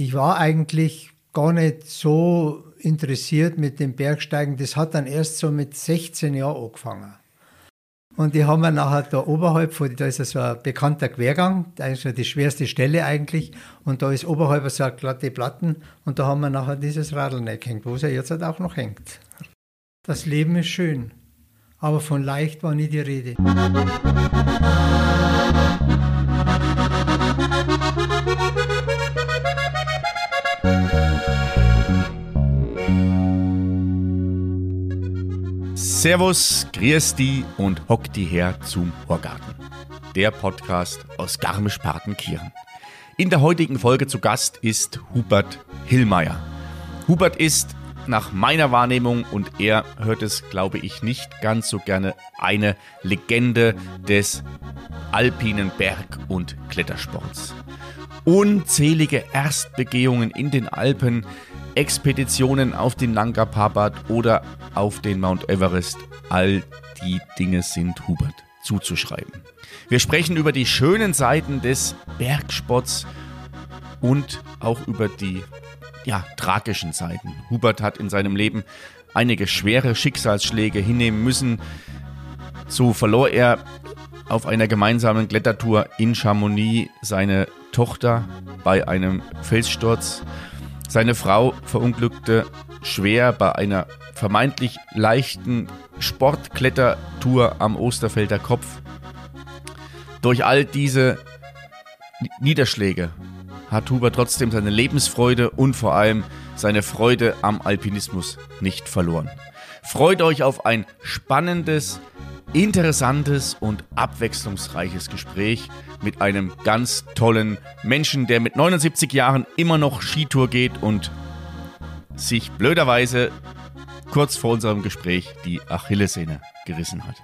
ich war eigentlich gar nicht so interessiert mit dem Bergsteigen. Das hat dann erst so mit 16 Jahren angefangen. Und die haben wir nachher da oberhalb, von, da ist so ein bekannter Quergang, da ist ja die schwerste Stelle eigentlich. Und da ist oberhalb so eine glatte Platten. Und da haben wir nachher dieses Radl gehängt, wo es ja jetzt halt auch noch hängt. Das Leben ist schön, aber von leicht war nie die Rede. Servus, grüß die und hock die her zum Horgarten. Der Podcast aus Garmisch-Partenkirchen. In der heutigen Folge zu Gast ist Hubert Hillmeier. Hubert ist nach meiner Wahrnehmung, und er hört es, glaube ich, nicht ganz so gerne, eine Legende des alpinen Berg- und Klettersports. Unzählige Erstbegehungen in den Alpen, Expeditionen auf den Nanga Parbat oder auf den Mount Everest, all die Dinge sind Hubert zuzuschreiben. Wir sprechen über die schönen Seiten des Bergsports und auch über die ja, tragischen Seiten. Hubert hat in seinem Leben einige schwere Schicksalsschläge hinnehmen müssen. So verlor er auf einer gemeinsamen Klettertour in Chamonix seine Tochter bei einem Felssturz. Seine Frau verunglückte schwer bei einer vermeintlich leichten Sportklettertour am Osterfelder Kopf. Durch all diese Niederschläge hat Huber trotzdem seine Lebensfreude und vor allem seine Freude am Alpinismus nicht verloren. Freut euch auf ein spannendes, interessantes und abwechslungsreiches Gespräch mit einem ganz tollen Menschen, der mit 79 Jahren immer noch Skitour geht und sich blöderweise kurz vor unserem Gespräch die Achillessehne gerissen hat.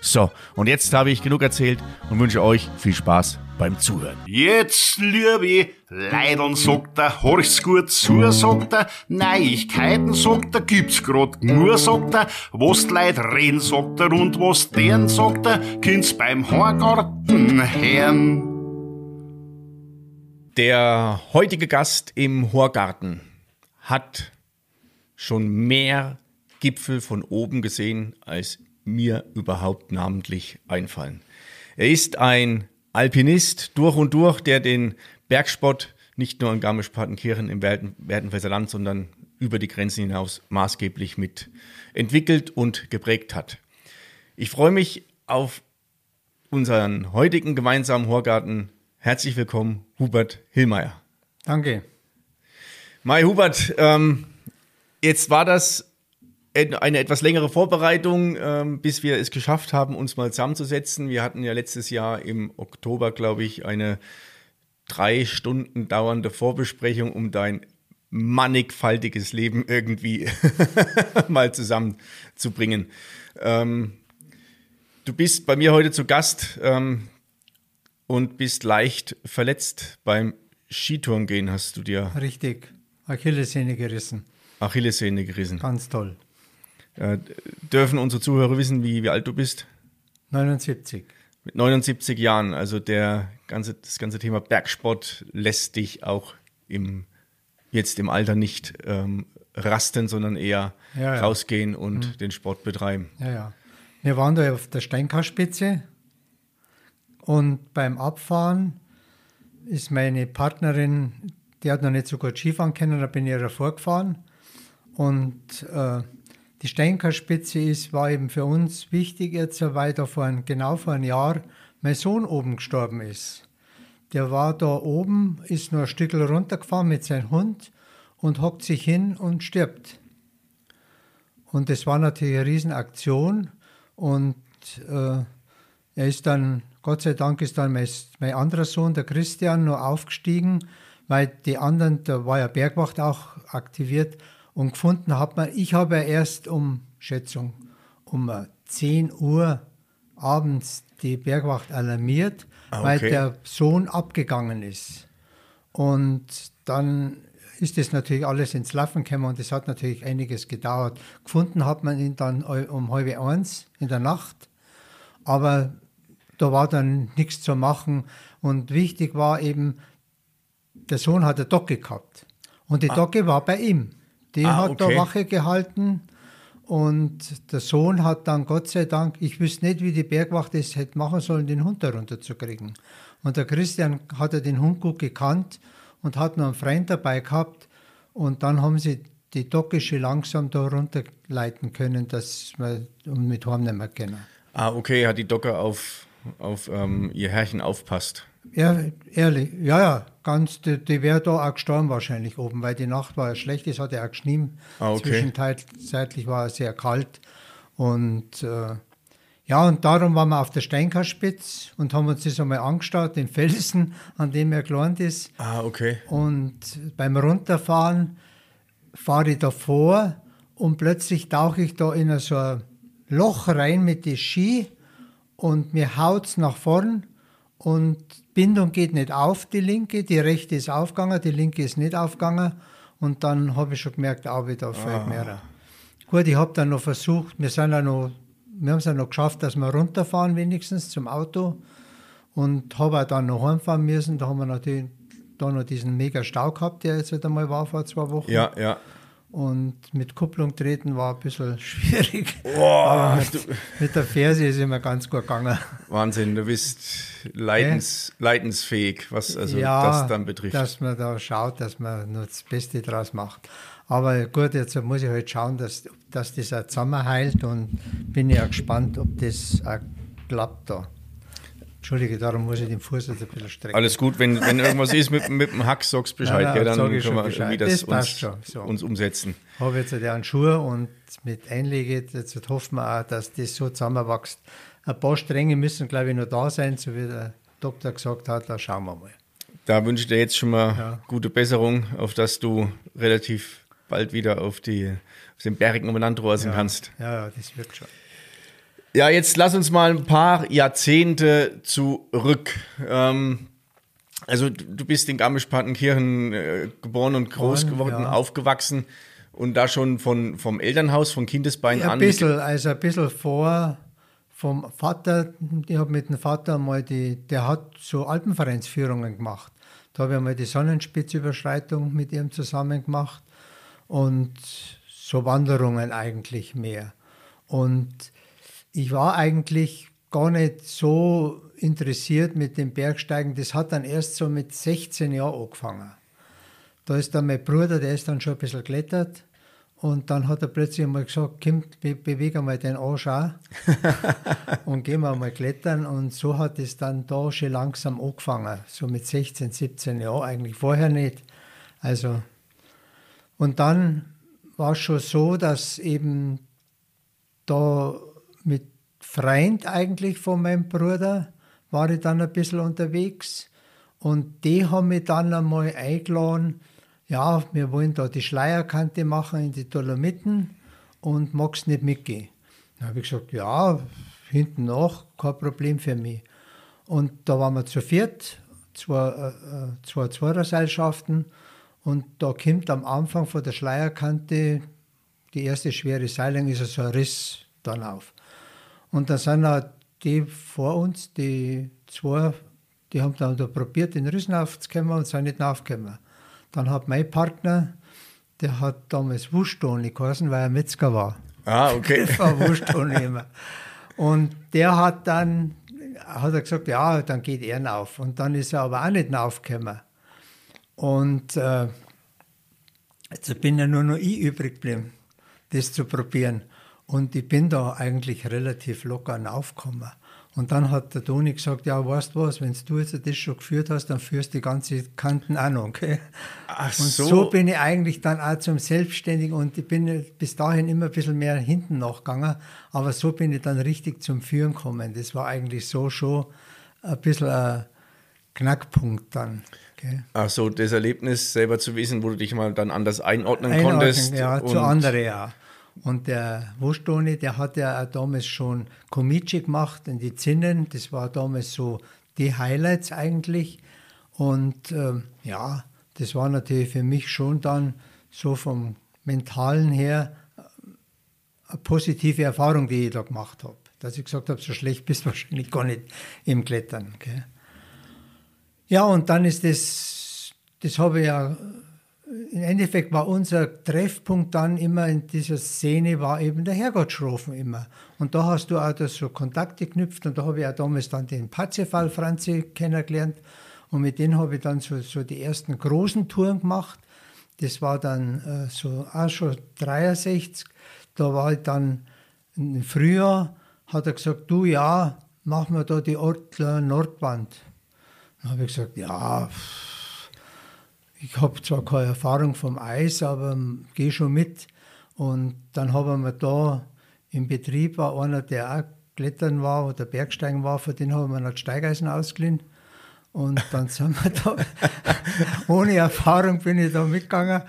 So, und jetzt habe ich genug erzählt und wünsche euch viel Spaß beim Zuhören. Jetzt, liebe Leideln, sagt er, horch's gut zu, sagt er, Neuigkeiten, sagt er, gibt's grad nur, sagt er, was die Leute reden, sagt er, und was deren, sagt er, kind's beim Horgarten hören. Der heutige Gast im Horgarten hat schon mehr Gipfel von oben gesehen, als mir überhaupt namentlich einfallen. Er ist ein Alpinist durch und durch, der den Bergsport nicht nur in Garmisch-Partenkirchen im Werdenfelser Land, sondern über die Grenzen hinaus maßgeblich mit entwickelt und geprägt hat. Ich freue mich auf unseren heutigen gemeinsamen Horgarten. Herzlich willkommen, Hubert Hillmeier. Danke. Mai Hubert, ähm, jetzt war das eine etwas längere Vorbereitung, ähm, bis wir es geschafft haben, uns mal zusammenzusetzen. Wir hatten ja letztes Jahr im Oktober, glaube ich, eine drei Stunden dauernde Vorbesprechung, um dein mannigfaltiges Leben irgendwie mal zusammenzubringen. Ähm, du bist bei mir heute zu Gast ähm, und bist leicht verletzt beim Skitourengehen, hast du dir. Richtig, Achillessehne gerissen. Achillessehne gerissen. Ganz toll. Äh, dürfen unsere Zuhörer wissen, wie, wie alt du bist? 79. Mit 79 Jahren. Also der ganze, das ganze Thema Bergsport lässt dich auch im, jetzt im Alter nicht ähm, rasten, sondern eher ja, ja. rausgehen und mhm. den Sport betreiben. Ja, ja. Wir waren da auf der Steinkarspitze und beim Abfahren ist meine Partnerin, die hat noch nicht so gut Skifahren können, da bin ich ihr vorgefahren und äh, die Steinkarspitze ist, war eben für uns wichtig, jetzt weil da vor genau vor einem Jahr mein Sohn oben gestorben ist. Der war da oben, ist nur ein Stück runtergefahren mit seinem Hund und hockt sich hin und stirbt. Und das war natürlich eine Riesenaktion und äh, er ist dann, Gott sei Dank ist dann mein, mein anderer Sohn, der Christian, nur aufgestiegen, weil die anderen, da war ja Bergwacht auch aktiviert, und gefunden hat man, ich habe erst um, Schätzung, um 10 Uhr abends die Bergwacht alarmiert, ah, okay. weil der Sohn abgegangen ist. Und dann ist das natürlich alles ins Laufen gekommen und es hat natürlich einiges gedauert. Gefunden hat man ihn dann um halb eins in der Nacht, aber da war dann nichts zu machen. Und wichtig war eben, der Sohn hat eine Docke gehabt. Und die Docke war bei ihm. Die Ah, hat okay. da Wache gehalten. Und der Sohn hat dann, Gott sei Dank, ich wüsste nicht, wie die Bergwacht es hätte machen sollen, den Hund da runterzukriegen. Und der Christian hat ja den Hund gut gekannt und hat noch einen Freund dabei gehabt. Und dann haben sie die Docke schon langsam da runterleiten können, dass wir mit heim nicht mehr können. Ah, okay, hat die Docker auf, auf ähm, ihr Herrchen aufpasst. Ja, ehrlich, ja, ja, ganz, die, die wäre da auch gestorben wahrscheinlich oben, weil die Nacht war ja schlecht, es hat ja auch geschnien. Ah, okay. Zwischenzeitlich war es sehr kalt. Und äh, ja, und darum waren wir auf der Steinkarspitz und haben uns das einmal angeschaut, den Felsen, an dem er gelernt ist. Ah, okay. Und beim Runterfahren fahre ich davor und plötzlich tauche ich da in so ein Loch rein mit den Ski und mir haut's nach vorn und Bindung geht nicht auf, die linke, die rechte ist aufgegangen, die linke ist nicht aufgegangen und dann habe ich schon gemerkt, auch wieder fällt mehr. Gut, ich habe dann noch versucht, wir sind ja noch, wir haben es ja noch geschafft, dass wir runterfahren wenigstens zum Auto und habe dann noch heimfahren müssen. Da haben wir natürlich da noch diesen mega Stau gehabt, der jetzt wieder mal war vor zwei Wochen. Ja, ja. Und mit Kupplung treten war ein bisschen schwierig. Boah, mit, mit der Ferse ist immer ganz gut gegangen. Wahnsinn, du bist leidens, leidensfähig, was also das dann betrifft. dass man da schaut, dass man nur das Beste draus macht. Aber gut, jetzt muss ich halt schauen, dass, dass das auch zusammenheilt und bin ja gespannt, ob das auch klappt da. Entschuldige, darum muss ich den Fuß jetzt ein bisschen strecken. Alles gut, wenn, wenn irgendwas ist mit, mit dem Hack, sagst Bescheid, Ja, ja, gell, dann können ich schon wir irgendwie das, Das uns, schon, so. uns umsetzen. habe jetzt einen Schuh und mit Einlege, jetzt hoffen wir auch, dass das so zusammenwächst. Ein paar Stränge müssen, glaube ich, noch da sein, so wie der Doktor gesagt hat, da schauen wir mal. Da wünsche ich dir jetzt schon mal Ja. gute Besserung, auf dass du relativ bald wieder auf, die, auf den Bergen umeinander rosen kannst. Ja, ja, das wird schon. Ja, jetzt lass uns mal ein paar Jahrzehnte zurück. Ähm, also du bist in Garmisch-Partenkirchen äh, geboren und groß Geboren, geworden, ja. aufgewachsen und da schon von, vom Elternhaus, von Kindesbein Ja, an. ein bisschen, also ein bisschen vor vom Vater, ich habe mit dem Vater mal die, der hat so Alpenvereinsführungen gemacht. Da habe ich mal die Sonnenspitzüberschreitung mit ihm zusammen gemacht und so Wanderungen eigentlich mehr. Und ich war eigentlich gar nicht so interessiert mit dem Bergsteigen. Das hat dann erst so mit 16 Jahren angefangen. Da ist dann mein Bruder, der ist dann schon ein bisschen geklettert. Und dann hat er plötzlich einmal gesagt, komm, be bewege mal den Arsch auch. und gehen wir mal klettern. Und so hat es dann da schon langsam angefangen. So mit 16, 17 Jahren, eigentlich vorher nicht. Also, und dann war es schon so, dass eben da mit Freund eigentlich von meinem Bruder war ich dann ein bisschen unterwegs und die haben mich dann einmal eingeladen, ja, wir wollen da die Schleierkante machen in die Dolomiten und magst nicht mitgehen. Dann habe ich gesagt, ja, hinten nach, kein Problem für mich. Und da waren wir zu viert, zwei, äh, zwei Zweierseilschaften und da kommt am Anfang von der Schleierkante die erste schwere Seilung, ist so ein Riss dann auf. Und dann sind auch die vor uns, die zwei, die haben dann da probiert, den Rissen aufzukommen und sind nicht aufgekommen. Dann hat mein Partner, der hat damals Wuschtoni geheißen, weil er Metzger war. Ah, okay. Das war Wuschtoni immer. Und der hat dann, hat er gesagt, ja, dann geht er auf. Und dann ist er aber auch nicht aufgekommen. Und äh, jetzt bin ja nur noch ich übrig geblieben, das zu probieren. Und ich bin da eigentlich relativ locker aufgekommen. Und dann hat der Toni gesagt, ja, weißt du was, wenn du jetzt das schon geführt hast, dann führst du die ganze Kanten auch noch. Okay? Ach Und so. so. bin ich eigentlich dann auch zum Selbstständigen und ich bin bis dahin immer ein bisschen mehr hinten nachgegangen, aber so bin ich dann richtig zum Führen gekommen. Das war eigentlich so schon ein bisschen ein Knackpunkt dann. Okay? Ach so, das Erlebnis selber zu wissen, wo du dich mal dann anders einordnen, Einordnen, konntest. Ja, zu anderen, ja. Und der Wurstoni, der hat ja damals schon Komici gemacht in die Zinnen. Das war damals so die Highlights eigentlich. Und ähm, ja, das war natürlich für mich schon dann so vom Mentalen her äh, eine positive Erfahrung, die ich da gemacht habe. Dass ich gesagt habe, so schlecht bist du wahrscheinlich gar nicht im Klettern. Okay? Ja, und dann ist das das habe ich ja, im Endeffekt war unser Treffpunkt dann immer in dieser Szene, war eben der Herrgottschrofen immer. Und da hast du auch das so Kontakte geknüpft und da habe ich auch damals dann den Parzefall Franzi kennengelernt und mit denen habe ich dann so, so die ersten großen Touren gemacht. Das war dann äh, so auch schon 63. Da war ich dann im Frühjahr, hat er gesagt, du ja, machen wir da die Ortler Nordwand. Dann habe ich gesagt, ja, ich habe zwar keine Erfahrung vom Eis, aber gehe schon mit. Und dann haben wir da im Betrieb war einer, der auch Klettern war oder Bergsteigen war, für den haben wir noch Steigeisen ausgeliehen. Und dann sind wir da, ohne Erfahrung bin ich da mitgegangen.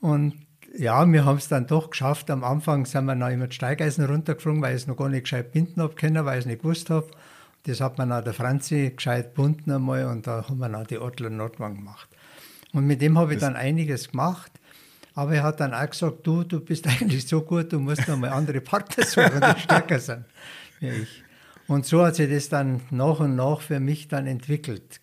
Und ja, wir haben es dann doch geschafft. Am Anfang sind wir noch immer die Steigeisen runtergeflogen, weil ich es noch gar nicht gescheit binden habe können, weil ich es nicht gewusst habe. Das hat man auch der Franzi gescheit bunden einmal und da haben wir noch die Adler Nordwand gemacht. Und mit dem habe ich dann einiges gemacht. Aber er hat dann auch gesagt, du, du bist eigentlich so gut, du musst noch mal andere Partner suchen, die stärker sind wie ich. Und so hat sich das dann nach und nach für mich dann entwickelt.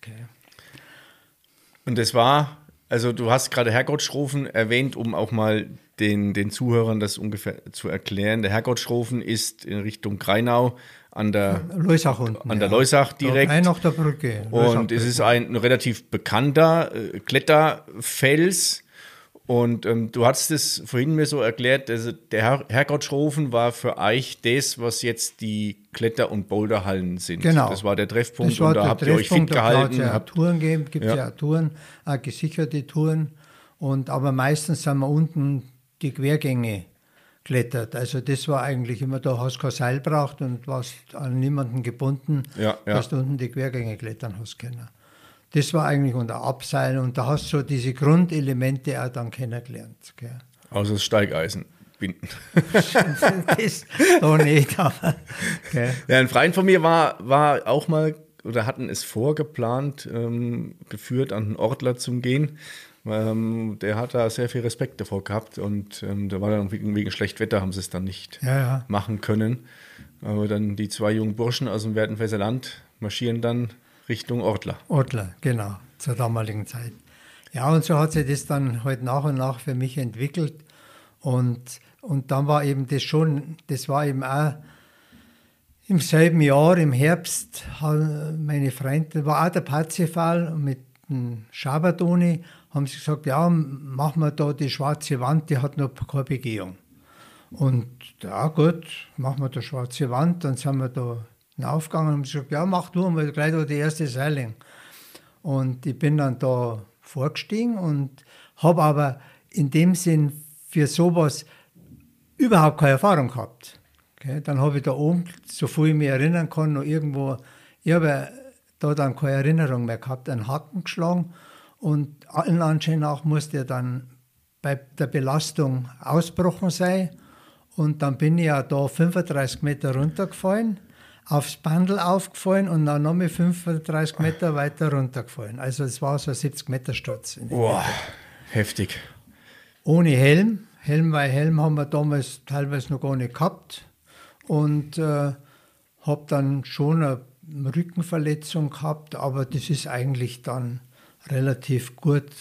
Und das war, also du hast gerade Herrgottschrofen erwähnt, um auch mal den, den Zuhörern das ungefähr zu erklären. Der Herrgottschrofen ist in Richtung Greinau an der Leusach unten. An der ja. Leusach direkt. Ein nach der Brücke. und es ist ein relativ bekannter äh, Kletterfels. Und ähm, du hast es vorhin mir so erklärt, also der Her Herrgottschrofen war für euch das, was jetzt die Kletter- und Boulderhallen sind. Genau. Das war der Treffpunkt war und da habt ihr euch fit gehalten. Ja Touren gegeben, gibt ja. ja Touren, gesicherte Touren. Und, aber meistens sind wir unten die Quergänge klettert. Also das war eigentlich immer, da hast du kein Seil braucht und warst an niemanden gebunden, ja, ja. dass du unten die Quergänge klettern hast können. Das war eigentlich unter Abseilen und da hast du so diese Grundelemente auch dann kennengelernt. Gell. Außer das Steigeisen binden. das doch nicht, aber. Okay. Ja, ein Freund von mir war, war auch mal oder hatten es vorgeplant, ähm, geführt, an den Ortler zu gehen. Ähm, der hat da sehr viel Respekt davor gehabt und ähm, da war dann wegen, wegen schlecht Wetter, haben sie es dann nicht ja, ja. machen können. Aber dann die zwei jungen Burschen aus dem Werdenfelser Land marschieren dann Richtung Ortler. Ortler, genau, zur damaligen Zeit. Ja, und so hat sich das dann halt nach und nach für mich entwickelt. Und, und dann war eben das schon, das war eben auch im selben Jahr, im Herbst, meine Freunde, war auch der Parzifal mit dem Schaberdoni haben sie gesagt, ja, machen wir da die schwarze Wand, die hat noch keine Begehung. Und ja gut, machen wir da schwarze Wand, dann sind wir da aufgegangen und haben gesagt, ja, mach du mal gleich da die erste Seiling. Und ich bin dann da vorgestiegen und habe aber in dem Sinn für sowas überhaupt keine Erfahrung gehabt. Okay, dann habe ich da oben, so viel ich mich erinnern kann, noch irgendwo, ich habe da dann keine Erinnerung mehr gehabt, einen Haken geschlagen und allen Anschein nach musste er dann bei der Belastung ausbrochen sein. Und dann bin ich ja da 35 Meter runtergefallen, aufs Bandel aufgefallen und dann nochmal 35 Meter weiter runtergefallen. Also es war so ein 70 Meter Sturz. Boah, heftig. Ohne Helm. Helm, weil Helm haben wir damals teilweise noch gar nicht gehabt. Und äh, habe dann schon eine Rückenverletzung gehabt, aber das ist eigentlich dann relativ gut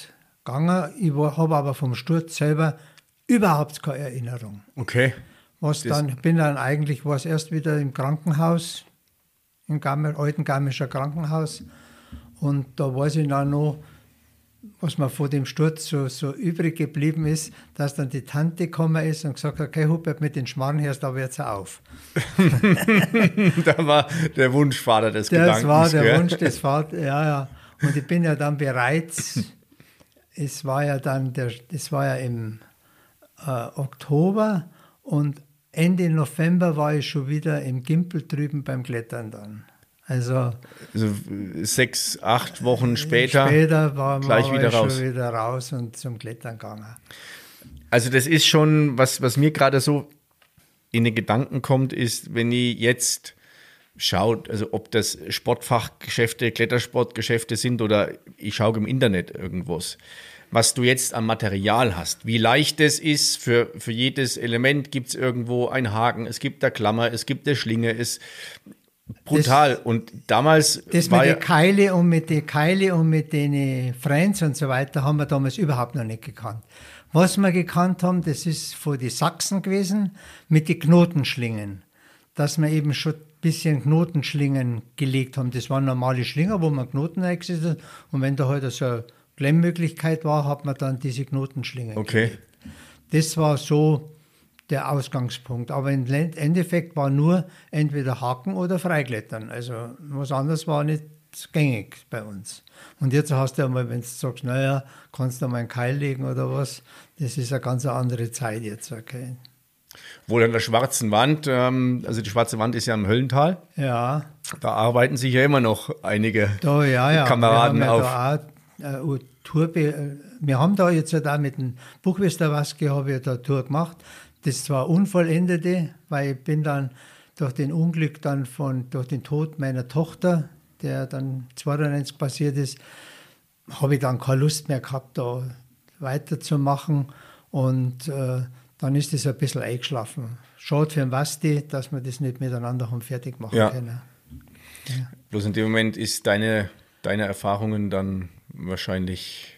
gegangen. Ich habe aber vom Sturz selber überhaupt keine Erinnerung. Okay. Was das dann, bin dann eigentlich, war es erst wieder im Krankenhaus, im Gammel, alten Garmischer Krankenhaus. Und da weiß ich dann noch, was mir vor dem Sturz so, so übrig geblieben ist, dass dann die Tante gekommen ist und gesagt hat, okay Hubert, mit den Schmarrn hörst, da wird's auf. da war der Wunschvater des das Gedankens. Das war der gell? Wunsch des Vaters, ja, ja. Und ich bin ja dann bereits, es war ja dann, der, es war ja im äh, Oktober und Ende November war ich schon wieder im Gimpel drüben beim Klettern dann. Also, also sechs, acht Wochen später, später war, gleich war wieder ich raus. schon wieder raus und zum Klettern gegangen. Also das ist schon, was, was mir gerade so in den Gedanken kommt, ist, wenn ich jetzt schaut, also ob das Sportfachgeschäfte, Klettersportgeschäfte sind oder ich schaue im Internet irgendwas, was du jetzt an Material hast, wie leicht es ist, für, für jedes Element gibt es irgendwo einen Haken, es gibt eine Klammer, es gibt eine Schlinge, es, Brutal. Das, und damals. Das mit ja den Keile und mit den Keile und mit den Friends und so weiter haben wir damals überhaupt noch nicht gekannt. Was wir gekannt haben, das ist von den Sachsen gewesen mit den Knotenschlingen. Dass wir eben schon bisschen Knotenschlingen gelegt haben. Das waren normale Schlinger, wo man Knoten eingesetzt hat. Und wenn da halt so eine Klemmmöglichkeit war, hat man dann diese Knotenschlingen okay. gelegt. Das war so der Ausgangspunkt. Aber im Endeffekt war nur entweder Haken oder Freiklettern. Also was anderes war nicht gängig bei uns. Und jetzt hast du einmal, wenn du sagst, naja, kannst du mal einen Keil legen oder was, das ist eine ganz andere Zeit jetzt. Okay. Wohl an der schwarzen Wand, ähm, also die schwarze Wand ist ja im Höllental. Ja. Da arbeiten sich ja immer noch einige da, ja, ja. Kameraden wir auf. Da auch, äh, Tour, wir haben da jetzt ja da mit dem Buchwester Waske habe ich da eine Tour gemacht. Das war unvollendete, weil ich bin dann durch den Unglück dann von, durch den Tod meiner Tochter, der dann 92 passiert ist, habe ich dann keine Lust mehr gehabt, da weiterzumachen. Und äh, dann ist es ein bisschen eingeschlafen. Schade für den Basti, dass wir das nicht miteinander haben fertig machen ja. können. Ja. Bloß in dem Moment ist deine, deine Erfahrungen dann wahrscheinlich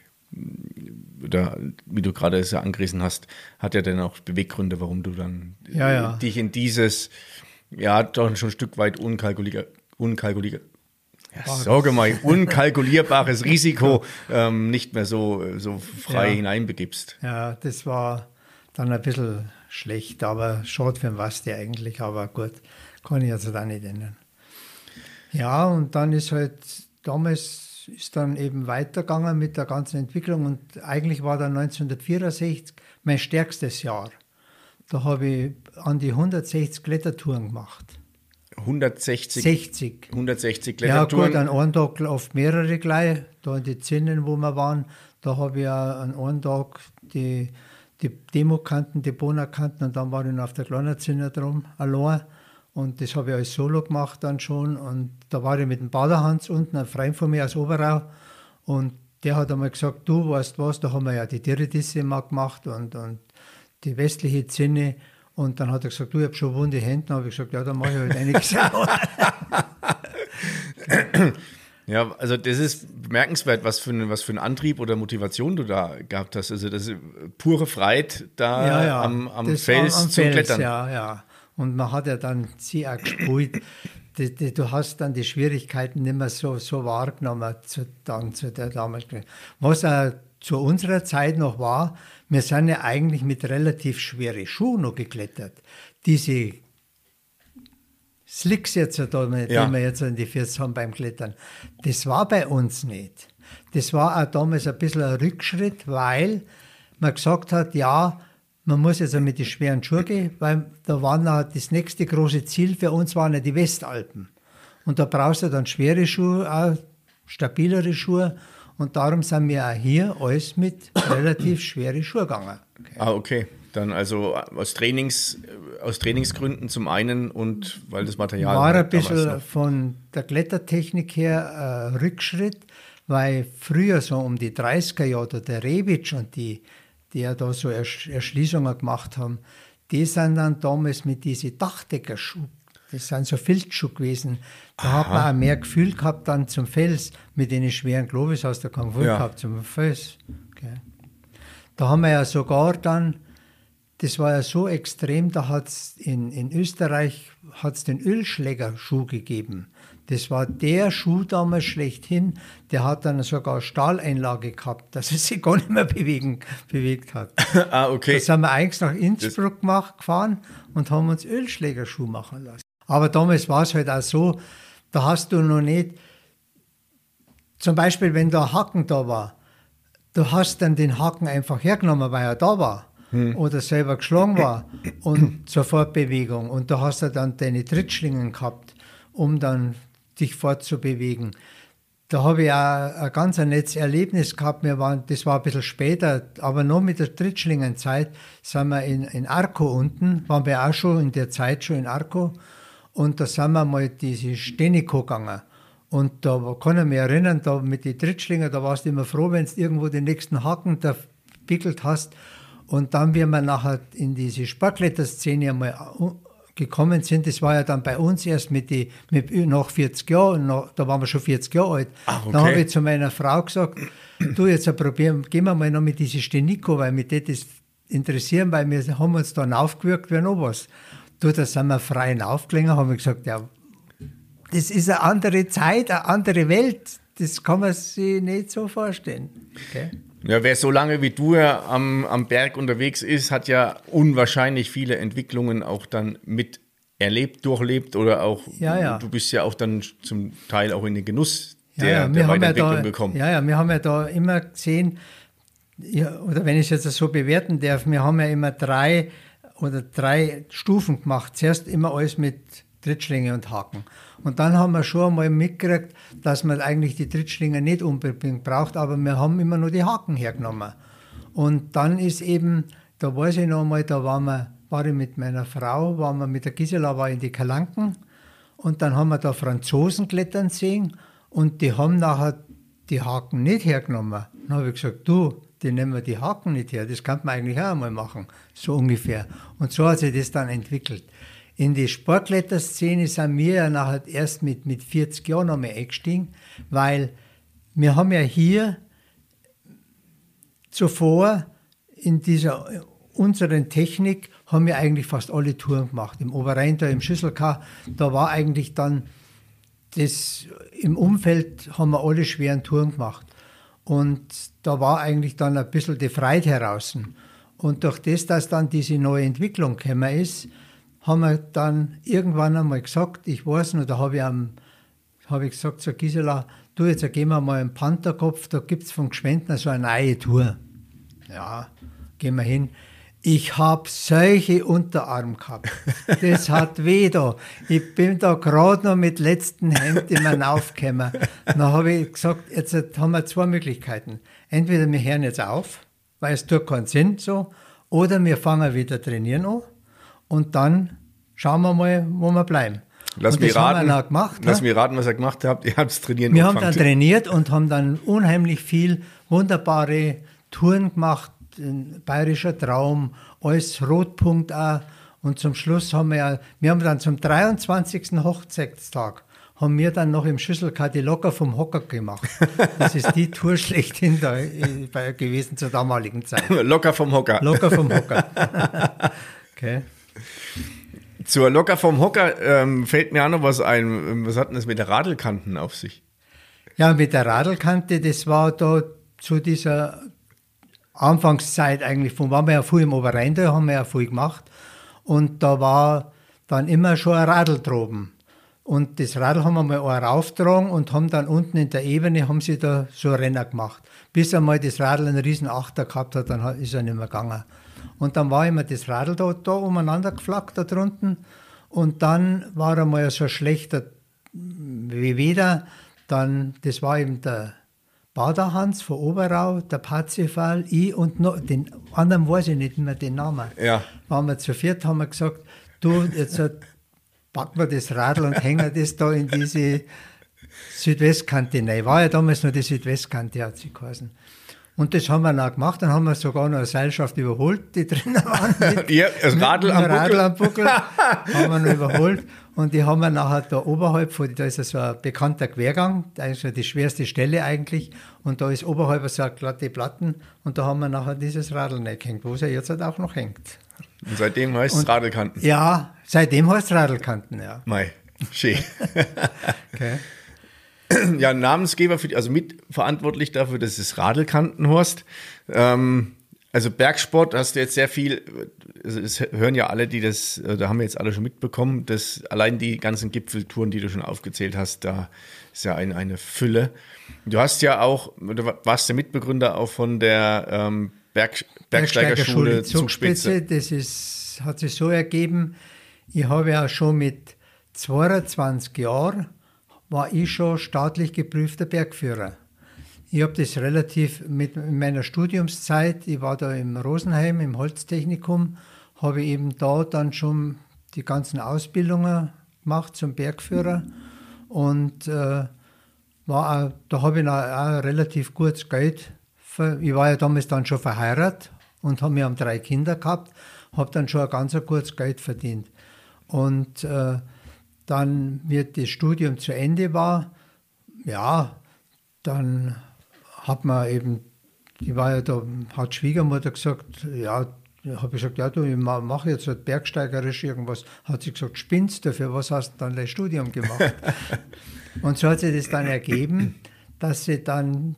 oder wie du gerade es ja angerissen hast, hat ja dann auch Beweggründe, warum du dann ja, ja. dich in dieses, ja, doch schon ein Stück weit unkalkulier, unkalkulier, ja, sage mal, unkalkulierbares Risiko ähm, nicht mehr so, so frei hineinbegibst. Ja, das war dann ein bisschen schlecht, aber schade für den Basti eigentlich, aber gut, kann ich also da nicht ändern. Ja, und dann ist halt damals ist dann eben weitergegangen mit der ganzen Entwicklung und eigentlich war dann 1964 mein stärkstes Jahr. Da habe ich an die 160 Klettertouren gemacht. 160? 60. 160 Klettertouren? Ja gut, an einem Tag oft mehrere gleich. Da in die Zinnen, wo wir waren, da habe ich an einem Tag die, die Demokanten, die Bonakanten und dann war ich noch auf der kleinen Zinne drum, allein. Und das habe ich als Solo gemacht dann schon. Und da war ich mit dem Baderhans unten, ein Freund von mir aus Oberau. Und der hat einmal gesagt, du weißt was, da haben wir ja die Diridisse mal gemacht und, und die westliche Zinne. Und dann hat er gesagt, du, ich habe schon wunde Hände. Dann habe ich gesagt, ja, dann mache ich halt einiges. ja, also das ist bemerkenswert, was für, ein, was für einen Antrieb oder Motivation du da gehabt hast. Also das ist pure Freit da ja, ja. am, am Fels am, am zum Fels, Klettern. Ja, ja. Und man hat ja dann sie auch die, du hast dann die Schwierigkeiten nicht mehr so, so wahrgenommen zu, dann zu der damaligen. Was auch zu unserer Zeit noch war, wir sind ja eigentlich mit relativ schweren Schuhen noch geklettert. Diese Slicks jetzt, da, die ja. wir jetzt in die Füße haben beim Klettern, das war bei uns nicht. Das war auch damals ein bisschen ein Rückschritt, weil man gesagt hat, ja, man muss jetzt mit den schweren Schuhen gehen, weil da war das nächste große Ziel für uns waren ja die Westalpen. Und da brauchst du dann schwere Schuhe, auch stabilere Schuhe. Und darum sind wir auch hier alles mit relativ schweren Schuhen gegangen. Okay. Ah, okay. Dann also aus, Trainings, aus Trainingsgründen zum einen und weil das Material. War ein bisschen von der Klettertechnik her ein Rückschritt, weil früher so um die 30er Jahre der Rebic und die die ja da so Erschließungen gemacht haben, die sind dann damals mit diesen Dachdeckerschuhen, das sind so Filzschuhe gewesen, da Aha. hat man auch mehr Gefühl gehabt dann zum Fels, mit den schweren Globus hast du kein Gefühl ja. gehabt zum Fels. Okay. Da haben wir ja sogar dann, das war ja so extrem, da hat es in, in Österreich hat's den Ölschlägerschuh gegeben. Das war der Schuh damals schlechthin. Der hat dann sogar Stahleinlage gehabt, dass er sich gar nicht mehr bewegen, bewegt hat. ah, okay. Da sind wir eigentlich nach Innsbruck gemacht, gefahren und haben uns Ölschlägerschuh machen lassen. Aber damals war es halt auch so, da hast du noch nicht, zum Beispiel, wenn da Haken da war, du hast dann den Haken einfach hergenommen, weil er da war. Hm. Oder selber geschlagen war und sofort Bewegung. Und da hast du dann deine Trittschlingen gehabt, um dann dich fortzubewegen. Da habe ich auch ein ganz nettes Erlebnis gehabt. Wir waren, das war ein bisschen später, aber noch mit der Trittschlingenzeit sind wir in, in Arco unten, waren wir auch schon in der Zeit schon in Arco. Und da sind wir mal diese Steniko gegangen. Und da kann ich mich erinnern, da mit den Trittschlingen, da warst du immer froh, wenn du irgendwo den nächsten Haken da wickelt hast. Und dann, wie wir nachher in diese Sportkletterszene einmal gekommen sind, das war ja dann bei uns erst mit die, mit nach 40 Jahren, nach, da waren wir schon 40 Jahre alt. Ach, okay. Dann habe ich zu meiner Frau gesagt, du jetzt probieren, gehen wir mal noch mit diese Stenico, weil mich das interessieren, weil wir haben uns dann aufgewirkt wie noch was. Du, da sind wir frei aufgelegen, haben wir gesagt, ja, das ist eine andere Zeit, eine andere Welt. Das kann man sich nicht so vorstellen. Okay? Ja, wer so lange wie du ja am, am Berg unterwegs ist, hat ja unwahrscheinlich viele Entwicklungen auch dann mit erlebt, durchlebt oder auch, Ja, ja. du bist ja auch dann zum Teil auch in den Genuss der, ja, ja, der haben ja Weiterentwicklung da, gekommen. Ja, ja, wir haben ja da immer gesehen, ja, oder wenn ich es jetzt so bewerten darf, wir haben ja immer drei oder drei Stufen gemacht. Zuerst immer alles mit Trittschlinge und Haken. Und dann haben wir schon einmal mitgekriegt, dass man eigentlich die Trittschlinge nicht unbedingt braucht, aber wir haben immer nur die Haken hergenommen. Und dann ist eben, da weiß ich noch mal, da waren wir, war ich mit meiner Frau, waren wir mit der Gisela, war in die Kalanken und dann haben wir da Franzosen klettern sehen und die haben nachher die Haken nicht hergenommen. Dann habe ich gesagt, du, die nehmen wir die Haken nicht her, das kann man eigentlich auch einmal machen, so ungefähr. Und so hat sich das dann entwickelt. In die Sportkletterszene sind wir ja nachher erst mit, mit 40 Jahren noch mal eingestiegen, weil wir haben ja hier zuvor in dieser unseren Technik haben wir eigentlich fast alle Touren gemacht. Im Oberrhein, da im Schüsselkar, da war eigentlich dann das im Umfeld haben wir alle schweren Touren gemacht. Und da war eigentlich dann ein bisschen die Freiheit heraus. Und durch das, dass dann diese neue Entwicklung gekommen ist, haben wir dann irgendwann einmal gesagt, ich weiß noch, da habe ich, am, habe ich gesagt zur Gisela, du, jetzt gehen wir mal im Pantherkopf, da gibt es von Gschwendner so eine neue Tour. Ja, gehen wir hin. Ich habe solche Unterarm gehabt. Das hat weh da. Ich bin da gerade noch mit letzten Hemd immer aufgekommen. Dann habe ich gesagt, jetzt haben wir zwei Möglichkeiten. Entweder wir hören jetzt auf, weil es tut keinen Sinn so, oder wir fangen wieder trainieren an und dann schauen wir mal, wo wir bleiben. Lass mich raten, gemacht. lass ne? mich raten, was ihr gemacht habt. Ihr habt trainieren Wir haben dann angefangen. trainiert und haben dann unheimlich viel wunderbare Touren gemacht. Bayerischer Traum, alles Rotpunkt auch. Und zum Schluss haben wir wir haben dann zum 23. Hochzeitstag, haben wir dann noch im Schüsselkar die locker vom Hocker gemacht. Das ist die Tour schlechthin da äh, gewesen zur damaligen Zeit. Locker vom Hocker. Locker vom Hocker. Okay. Zur Locker vom Hocker ähm, fällt mir auch noch was ein. Was hat denn das mit der Radlkanten auf sich? Ja, mit der Radlkante, das war da zu dieser Anfangszeit eigentlich, von waren wir ja viel im Oberrhein, da haben wir ja viel gemacht. Und da war dann immer schon ein Radl droben. Und das Radl haben wir mal auch raufgetragen und haben dann unten in der Ebene, haben sie da so Renner gemacht. Bis einmal das Radl einen riesen Achter gehabt hat, dann ist er nicht mehr gegangen. Und dann war immer das Radl da, da umeinander geflackt da drunten. Und dann war einmal so ein schlechter wie wieder. Dann, das war eben der Baderhans von Oberau, der Parzifal, ich und noch, den anderen weiß ich nicht mehr den Namen. Ja. Waren wir zu viert, haben wir gesagt, du, jetzt packen wir das Radl und hängen das da in diese Südwestkante rein. War ja damals nur die Südwestkante, hat sie geheißen. Und das haben wir dann auch gemacht. Dann haben wir sogar noch eine Seilschaft überholt, die drinnen waren. Mit, Ja, das Radl am dem Radl Buckel. am Buckel. haben wir noch überholt. Und die haben wir nachher da oberhalb, von, da ist so ein bekannter Quergang, da ist ja die schwerste Stelle eigentlich. Und da ist oberhalb so eine glatte Platten. Und da haben wir nachher dieses Radl reingehängt, wo es ja jetzt halt auch noch hängt. Und seitdem heißt es Radlkanten. Ja, seitdem heißt es Radlkanten, ja. Mei, schön. Okay. ja, Namensgeber, für die, also mitverantwortlich dafür, dass es Radlkantenhorst. Ähm, also Bergsport hast du jetzt sehr viel, also es hören ja alle, die das, äh, da haben wir jetzt alle schon mitbekommen, dass allein die ganzen Gipfeltouren, die du schon aufgezählt hast, da ist ja eine, eine Fülle. Du hast ja auch, du warst der Mitbegründer auch von der ähm, Berg, Bergsteigerschule Zugspitze. Das ist, hat sich so ergeben, ich habe ja schon mit 22 Jahren, war ich schon staatlich geprüfter Bergführer. Ich habe das relativ mit in meiner Studiumszeit, ich war da im Rosenheim im Holztechnikum, habe eben da dann schon die ganzen Ausbildungen gemacht zum Bergführer und äh, war auch, da habe ich noch auch relativ gutes Geld. ver- Ich war ja damals dann schon verheiratet und haben wir haben drei Kinder gehabt, habe dann schon ein ganz gutes Geld verdient. Und äh, dann, wie das Studium zu Ende war, ja, dann hat man eben, die war ja da, hat Schwiegermutter gesagt, ja, habe ich gesagt, ja du, ich mache jetzt halt bergsteigerisch irgendwas. Hat sie gesagt, spinnst du, für was hast du dann dein Studium gemacht? und so hat sich das dann ergeben, dass sie dann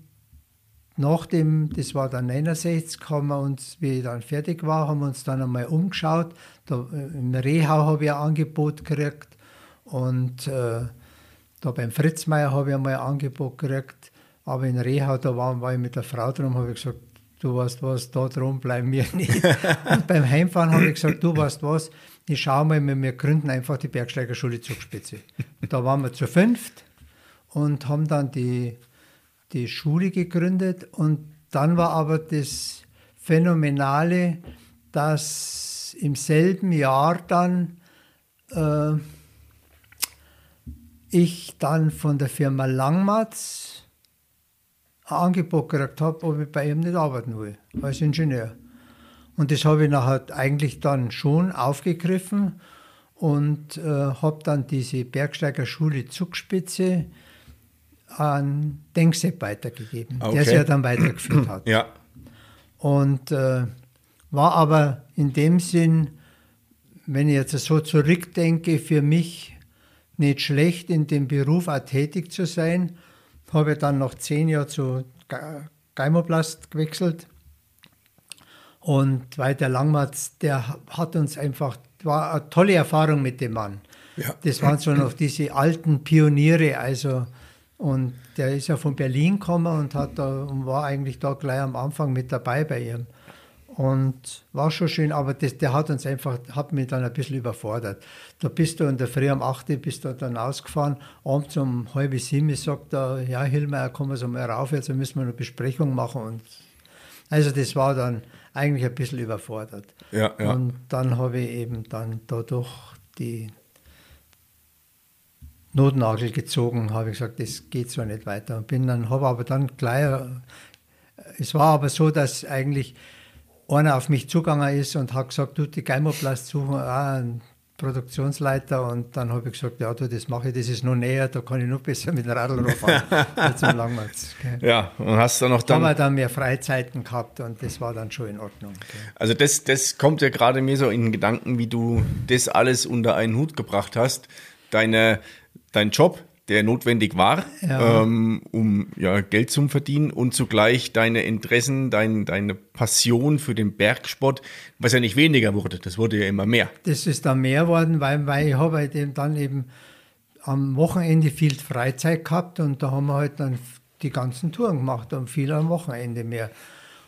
nach dem, das war dann 69, haben wir uns, wie ich dann fertig war, haben wir uns dann einmal umgeschaut. Da, Im Rehau habe ich ein Angebot gekriegt und äh, da beim Fritzmeier habe ich einmal ein Angebot gekriegt. Aber in Rehau, da war, war ich mit der Frau drum, habe ich gesagt, du weißt was, da drum bleiben wir nicht. und beim Heimfahren habe ich gesagt, du weißt was, ich schaue mal, wir gründen einfach die Bergsteigerschule Zugspitze. da waren wir zu fünft und haben dann die, die Schule gegründet und dann war aber das Phänomenale, dass im selben Jahr dann äh, ich dann von der Firma Langmatz ein Angebot gekriegt habe, ob ich bei ihm nicht arbeiten will, als Ingenieur. Und das habe ich nachher eigentlich dann schon aufgegriffen und äh, habe dann diese Bergsteigerschule Zugspitze an Denksepp weitergegeben, okay. der sie ja dann weitergeführt hat. Ja. Und äh, war aber in dem Sinn, wenn ich jetzt so zurückdenke, für mich nicht schlecht, in dem Beruf auch tätig zu sein. Habe dann nach zehn Jahren zu Geimoplast gewechselt. Und weil der Langmatz, der hat uns einfach, war eine tolle Erfahrung mit dem Mann. Ja. Das waren so noch diese alten Pioniere, also und der ist ja von Berlin gekommen und hat da und war eigentlich da gleich am Anfang mit dabei bei ihm. Und war schon schön, aber das, der hat uns einfach, hat mich dann ein bisschen überfordert. Da bist du in der Früh um 8 Uhr bist du dann ausgefahren, abends um halb sieben sagt er, ja Hilmeier, kommen wir so mal rauf, jetzt müssen wir eine Besprechung machen. Und also das war dann eigentlich ein bisschen überfordert. Ja, ja. Und dann habe ich eben dann dadurch die Notnagel gezogen, habe ich gesagt, das geht so nicht weiter. Und bin dann, habe aber dann gleich, es war aber so, dass eigentlich einer auf mich zugegangen ist und hat gesagt, du, die Geimoplast suchen auch einen Produktionsleiter und dann habe ich gesagt, ja, du, das mache ich, das ist noch näher, da kann ich noch besser mit dem Radl fahren als im. Ja, und hast dann noch dann... Haben wir dann mehr Freizeiten gehabt und das war dann schon in Ordnung. Okay. Also das, das kommt ja gerade mir so in den Gedanken, wie du das alles unter einen Hut gebracht hast. Deine, dein Job, der notwendig war, ja. ähm, um ja, Geld zu verdienen und zugleich deine Interessen, dein, deine Passion für den Bergsport, was ja nicht weniger wurde, das wurde ja immer mehr. Das ist dann mehr worden, weil, weil ich habe halt eben dann eben am Wochenende viel Freizeit gehabt und da haben wir halt dann die ganzen Touren gemacht und viel am Wochenende mehr.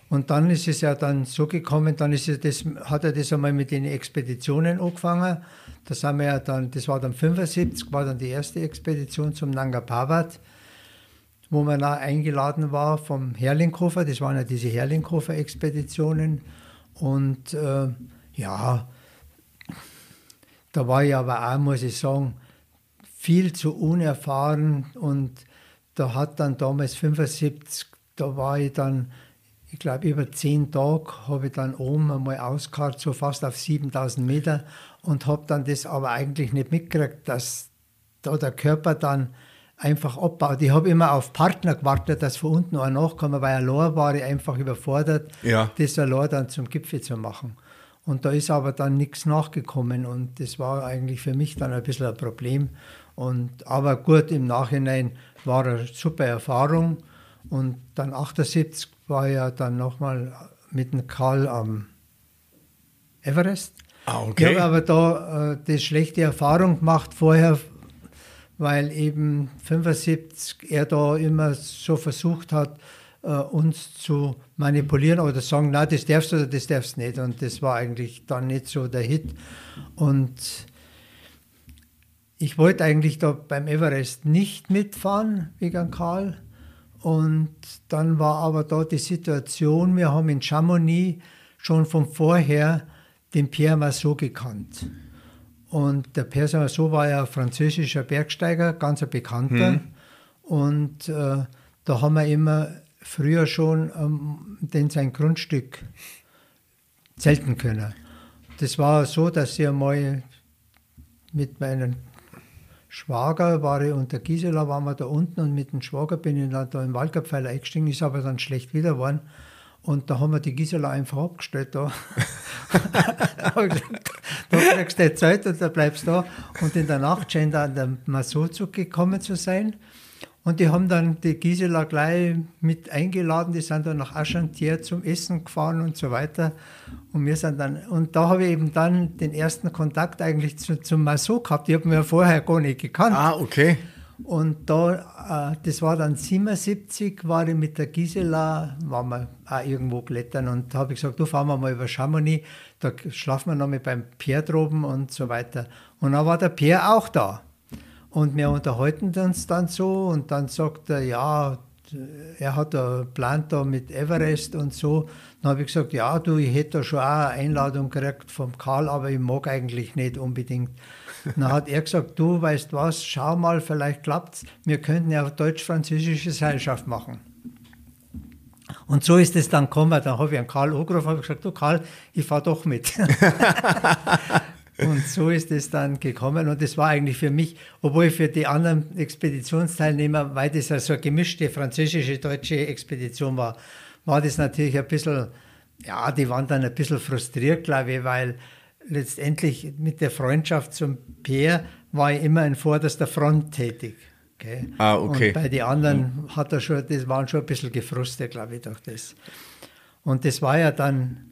Und dann ist es ja dann so gekommen, dann ist es das, hat er das einmal mit den Expeditionen angefangen. Da sind wir ja dann, das war dann 75, war dann die erste Expedition zum Nanga Parbat, wo man da eingeladen war vom Herlinghofer. Das waren ja diese Herlinghofer-Expeditionen. Und äh, ja, da war ich aber auch, muss ich sagen, viel zu unerfahren. Und da hat dann damals 75, da war ich dann ich glaube, über zehn Tage habe ich dann oben einmal ausgekarrt, so fast auf 7000 Meter und habe dann das aber eigentlich nicht mitgekriegt, dass da der Körper dann einfach abbaut. Ich habe immer auf Partner gewartet, dass von unten auch nachkommen, weil allein war ich einfach überfordert, ja. das allein dann zum Gipfel zu machen. Und da ist aber dann nichts nachgekommen und das war eigentlich für mich dann ein bisschen ein Problem. Und, aber gut, im Nachhinein war eine super Erfahrung. Und dann 78 war ja dann nochmal mit dem Karl am Everest. Ah, okay. Ich habe aber da äh, die schlechte Erfahrung gemacht vorher, weil eben 75 er da immer so versucht hat, äh, uns zu manipulieren oder sagen, na, das darfst du oder das darfst du nicht. Und das war eigentlich dann nicht so der Hit. Und ich wollte eigentlich da beim Everest nicht mitfahren wegen Karl. Und dann war aber da die Situation, wir haben in Chamonix schon von vorher den Pierre Massot gekannt. Und der Pierre Massot war ja französischer Bergsteiger, ganz ein bekannter. Mhm. Und äh, da haben wir immer früher schon ähm, den sein Grundstück zelten können. Das war so, dass sie einmal mit meinem Schwager war ich und der Gisela waren wir da unten und mit dem Schwager bin ich dann da im Waldgapfeiler eingestiegen, ist aber dann schlecht wieder geworden. Und da haben wir die Gisela einfach abgestellt da. da kriegst du Zeit und da bleibst du da. Und in der Nacht scheint dann der Masozug gekommen zu sein. Und die haben dann die Gisela gleich mit eingeladen, die sind dann nach Aschantier zum Essen gefahren und so weiter. Und wir sind dann, und da habe ich eben dann den ersten Kontakt eigentlich zu, zum Maso gehabt. Die haben wir vorher gar nicht gekannt. Ah, okay. Und da, äh, das war dann 77, war ich mit der Gisela, waren wir auch irgendwo klettern und da habe ich gesagt, du fahren wir mal über Chamonix, da schlafen wir noch mit beim Pierre droben und so weiter. Und dann war der Pierre auch da. Und wir unterhalten uns dann so und dann sagt er, ja, er hat einen Plan da mit Everest und so. Dann habe ich gesagt, ja, du, ich hätte da schon auch eine Einladung gekriegt vom Karl, aber ich mag eigentlich nicht unbedingt. Dann hat er gesagt, du weißt was, schau mal, vielleicht klappt's. Wir könnten ja deutsch-französische Seilschaft machen. Und so ist es dann gekommen. Dann habe ich einen Karl angerufen und gesagt, du Karl, ich fahre doch mit. Und so ist es dann gekommen. Und das war eigentlich für mich, obwohl für die anderen Expeditionsteilnehmer, weil das ja so eine gemischte französische, deutsche Expedition war, war das natürlich ein bisschen, ja, die waren dann ein bisschen frustriert, glaube ich, weil letztendlich mit der Freundschaft zum Pierre war ich immer in vorderster Front tätig. Okay? Ah, okay. Und bei den anderen hat er schon, das waren schon ein bisschen gefrustet, glaube ich, durch das. Und das war ja dann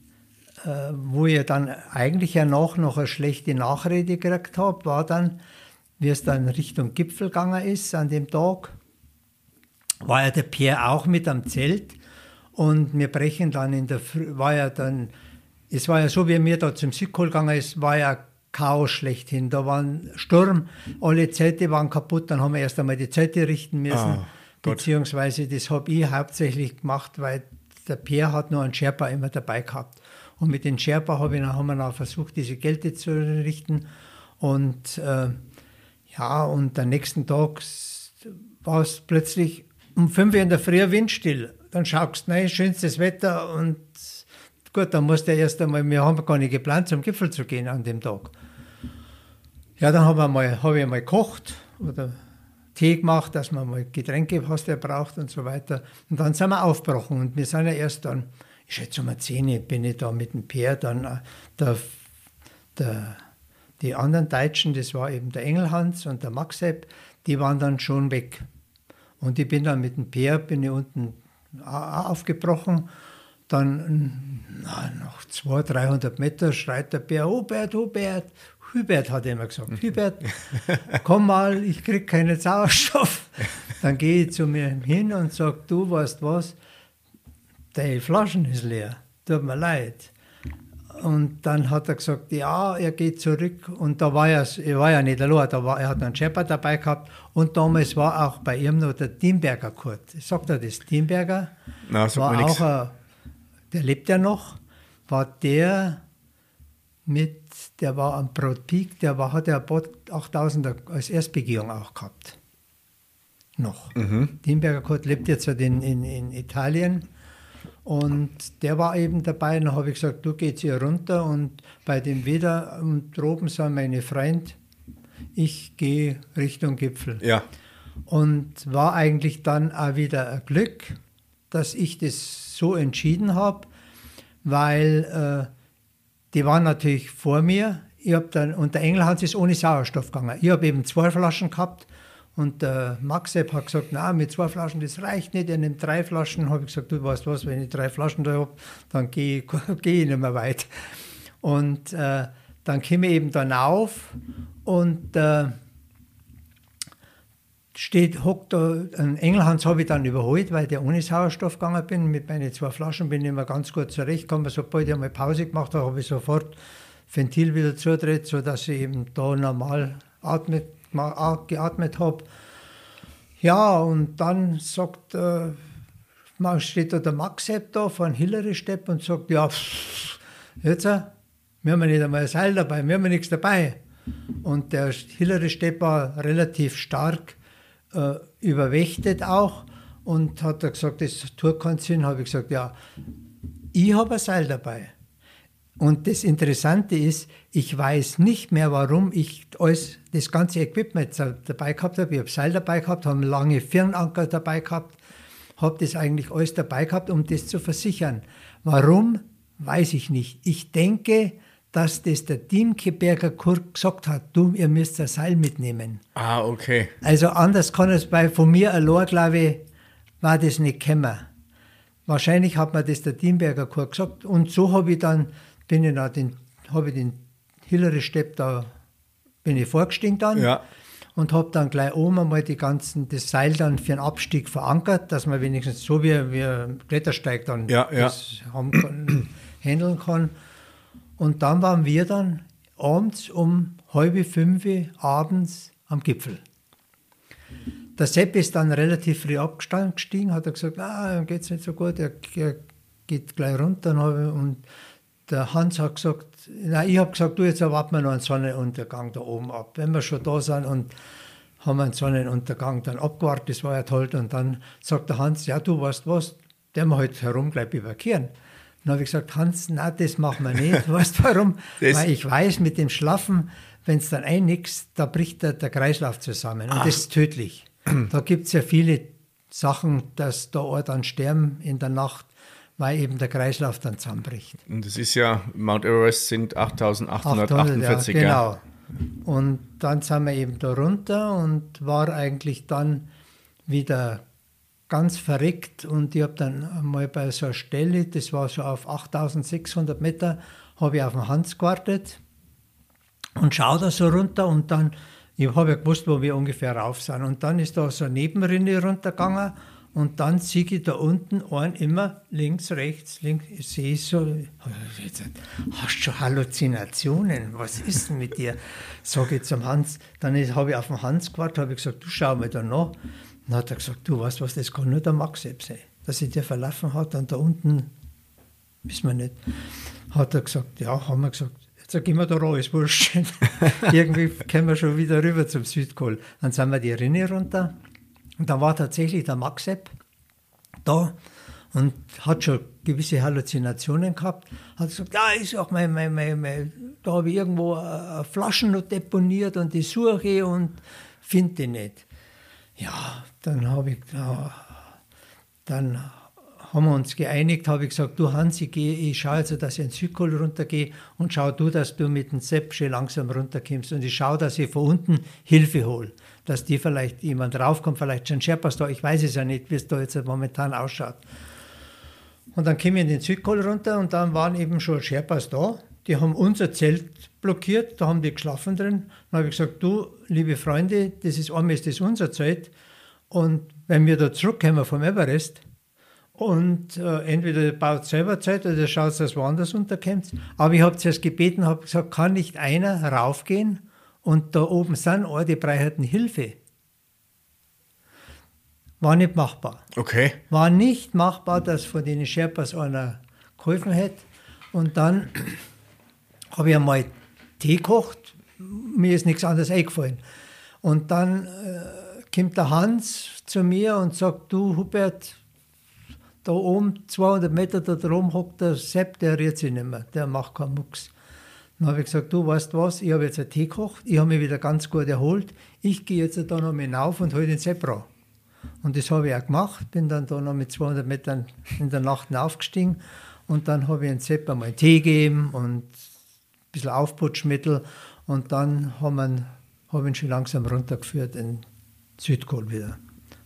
äh, wo ich dann eigentlich ja noch, noch eine schlechte Nachrede gekriegt habe, war dann, wie es dann Richtung Gipfel gegangen ist an dem Tag, war ja der Pierre auch mit am Zelt und wir brechen dann in der Früh, war ja dann, es war ja so, wie mir da zum Südkohl gegangen ist, war ja Chaos schlechthin. Da war ein Sturm, alle Zelte waren kaputt, dann haben wir erst einmal die Zelte richten müssen. Ah, beziehungsweise das habe ich hauptsächlich gemacht, weil der Pierre hat nur einen Sherpa immer dabei gehabt. Und mit den Sherpa habe ich, haben wir dann versucht, diese Gelte zu richten. Und äh, ja, und am nächsten Tag war es plötzlich um 5 Uhr in der Früh windstill. Dann schaust du, nein, schönstes Wetter und gut, dann musst du erst einmal, wir haben gar nicht geplant, zum Gipfel zu gehen an dem Tag. Ja, dann habe ich hab ich mal gekocht oder Tee gemacht, dass man mal Getränke, was der braucht und so weiter. Und dann sind wir aufgebrochen und wir sind ja erst dann ich schätze um 10 bin ich da mit dem Peer dann äh, der, der, die anderen Deutschen, das war eben der Engelhans und der Maxep, die waren dann schon weg. Und ich bin dann mit dem Peer, bin ich unten aufgebrochen. Dann na, nach 200, 300 Meter schreit der Bär, Hubert, Hubert, Hubert hat er immer gesagt, Hubert, komm mal, ich krieg keinen Sauerstoff. Dann gehe ich zu mir hin und sage, du weißt was, die Flaschen ist leer, tut mir leid. Und dann hat er gesagt, ja, er geht zurück. Und da war er, er war ja nicht allein, da war, er hat einen Shepard dabei gehabt. Und damals war auch bei ihm noch der Teamberger Kurt. Sagt er das? Teamberger? Na, sagt war auch ein, der lebt ja noch, war der mit, der war am Broad Peak, der war, hat ja 8000 als Erstbegehung auch gehabt. Noch. Mhm. Teamberger Kurt lebt jetzt halt in, in, in Italien und der war eben dabei. Dann habe ich gesagt, du gehst hier runter und bei dem Wetter und droben sind meine Freund, ich gehe Richtung Gipfel. Ja. Und war eigentlich dann auch wieder ein Glück, dass ich das so entschieden habe, weil äh, die waren natürlich vor mir. Ich hab dann, und der Engelhans ist ohne Sauerstoff gegangen. Ich habe eben zwei Flaschen gehabt und der Maxep hat gesagt, na, mit zwei Flaschen, das reicht nicht, er nimmt drei Flaschen. Habe ich gesagt, du weißt was, wenn ich drei Flaschen da habe, dann gehe ich, geh ich nicht mehr weit. Und äh, dann komme ich eben dann auf und äh, steht, hockt da, ein Engelhans habe ich dann überholt, weil der ohne Sauerstoff gegangen bin. Mit meinen zwei Flaschen bin ich immer ganz gut zurechtgekommen. Sobald ich einmal Pause gemacht habe, habe ich sofort Ventil wieder zudreht, sodass ich eben da normal atmet geatmet habe. Ja, und dann sagt, äh, steht da der Max da von Hillary Stepp und sagt, ja, pff, jetzt, wir haben nicht einmal ein Seil dabei, wir haben nichts dabei. Und der Hillary Stepp war relativ stark äh, überwächtet auch und hat er gesagt, das tut keinen Sinn. Habe ich gesagt, ja, ich habe ein Seil dabei. Und das Interessante ist, ich weiß nicht mehr, warum ich alles, das ganze Equipment dabei gehabt habe. Ich habe Seil dabei gehabt, habe lange Firnanker dabei gehabt, habe das eigentlich alles dabei gehabt, um das zu versichern. Warum, weiß ich nicht. Ich denke, dass das der Diemkeberger Kurt gesagt hat, du, ihr müsst ein Seil mitnehmen. Ah, okay. Also anders kann es bei von mir allein, glaube ich, war das nicht gekommen. Wahrscheinlich hat mir das der Diemberger Kurt gesagt. Und so habe ich dann, bin ich nach den, habe ich den Hillary Stepp da, bin ich vorgestiegen dann. Ja. Und habe dann gleich oben einmal die ganzen, das Seil dann für einen Abstieg verankert, dass man wenigstens so wie, wie ein Klettersteig dann Ja, ja. das haben kann, handeln kann. Und dann waren wir dann abends um halb fünf abends am Gipfel. Der Sepp ist dann relativ früh abgestiegen, hat er gesagt, ah, ihm geht's nicht so gut, er, er geht gleich runter. Und der Hans hat gesagt, nein, ich habe gesagt, du, jetzt erwarten wir noch einen Sonnenuntergang da oben ab. Wenn wir schon da sind und haben einen Sonnenuntergang dann abgewartet, das war ja toll. Und dann sagt der Hans, ja, du weißt was, der wir halt herum gleich überkehren. Dann habe ich gesagt, Hans, na, das machen wir nicht. Weißt du warum? Weil ich weiß, mit dem Schlafen, wenn es dann einnickst, da bricht der, der Kreislauf zusammen. Und das ist tödlich. Da gibt es ja viele Sachen, dass da auch dann sterben in der Nacht, weil eben der Kreislauf dann zusammenbricht. Und das ist ja, Mount Everest sind 800, 8848, ja, ja. genau. Und dann sind wir eben da runter und war eigentlich dann wieder ganz verreckt und ich habe dann einmal bei so einer Stelle, das war so auf 8600 Meter, habe ich auf den Hans gewartet und schaue da so runter und dann, ich habe ja gewusst, wo wir ungefähr rauf sind und dann ist da so eine Nebenrinne runtergegangen und dann sehe ich da unten einen immer links, rechts, links, ich sehe so, hast du schon Halluzinationen, was ist denn mit dir? Sage ich zum Hans, dann habe ich auf den Hans gewartet, habe ich gesagt, du schau mal da nach. Dann hat er gesagt, du weißt was, das kann nur der Max selbst sein, dass sich der verlaufen hat und da unten, wissen wir nicht, hat er gesagt, ja, haben wir gesagt, jetzt gehen wir da raus, wurscht. Irgendwie kommen wir schon wieder rüber zum Südkohl. Dann sind wir die Rinne runter und da war tatsächlich der Maxep da und hat schon gewisse Halluzinationen gehabt. Hat gesagt, ja, ist auch mein, mein, mein, mein da habe ich irgendwo äh, Flaschen noch deponiert und die suche und finde die nicht. Ja, dann habe ich, ja, dann haben wir uns geeinigt, habe ich gesagt, du Hans, ich, ich schaue also, dass ich in den Südkohl runtergehe und schau du, dass du mit dem Sepp schön langsam runterkommst und ich schaue, dass ich von unten Hilfe hole, dass die vielleicht jemand raufkommt, vielleicht schon Sherpas da, ich weiß es ja nicht, wie es da jetzt momentan ausschaut. Und dann kamen wir in den Südkohl runter und dann waren eben schon Sherpas da. Die haben unser Zelt blockiert, da haben die geschlafen drin. Dann habe ich gesagt, du, liebe Freunde, das ist einmal ist das unser Zelt. Und wenn wir da zurückkommen vom Everest, und äh, entweder baut selber Zelt oder schaut, dass woanders unterkommt. Aber ich habe zuerst gebeten, habe gesagt, kann nicht einer raufgehen und da oben sind all die Freiheiten Hilfe. War nicht machbar Okay. war nicht machbar, dass von den Sherpas einer geholfen hätte. Und dann habe ich einmal Tee gekocht, mir ist nichts anderes eingefallen. Und dann äh, kommt der Hans zu mir und sagt, du Hubert, da oben, 200 Meter da drum hockt der Sepp, der rührt sich nicht mehr, der macht keinen Mucks. Dann habe ich gesagt, du weißt was, ich habe jetzt einen Tee gekocht, ich habe mich wieder ganz gut erholt, ich gehe jetzt da noch mal hinauf und hole den Sepp raus. Und das habe ich auch gemacht, bin dann da noch mit 200 Metern in der Nacht aufgestiegen und dann habe ich den Sepp einmal Tee gegeben und bisschen Aufputschmittel und dann haben wir, habe ich ihn schon langsam runtergeführt in Südkohl wieder.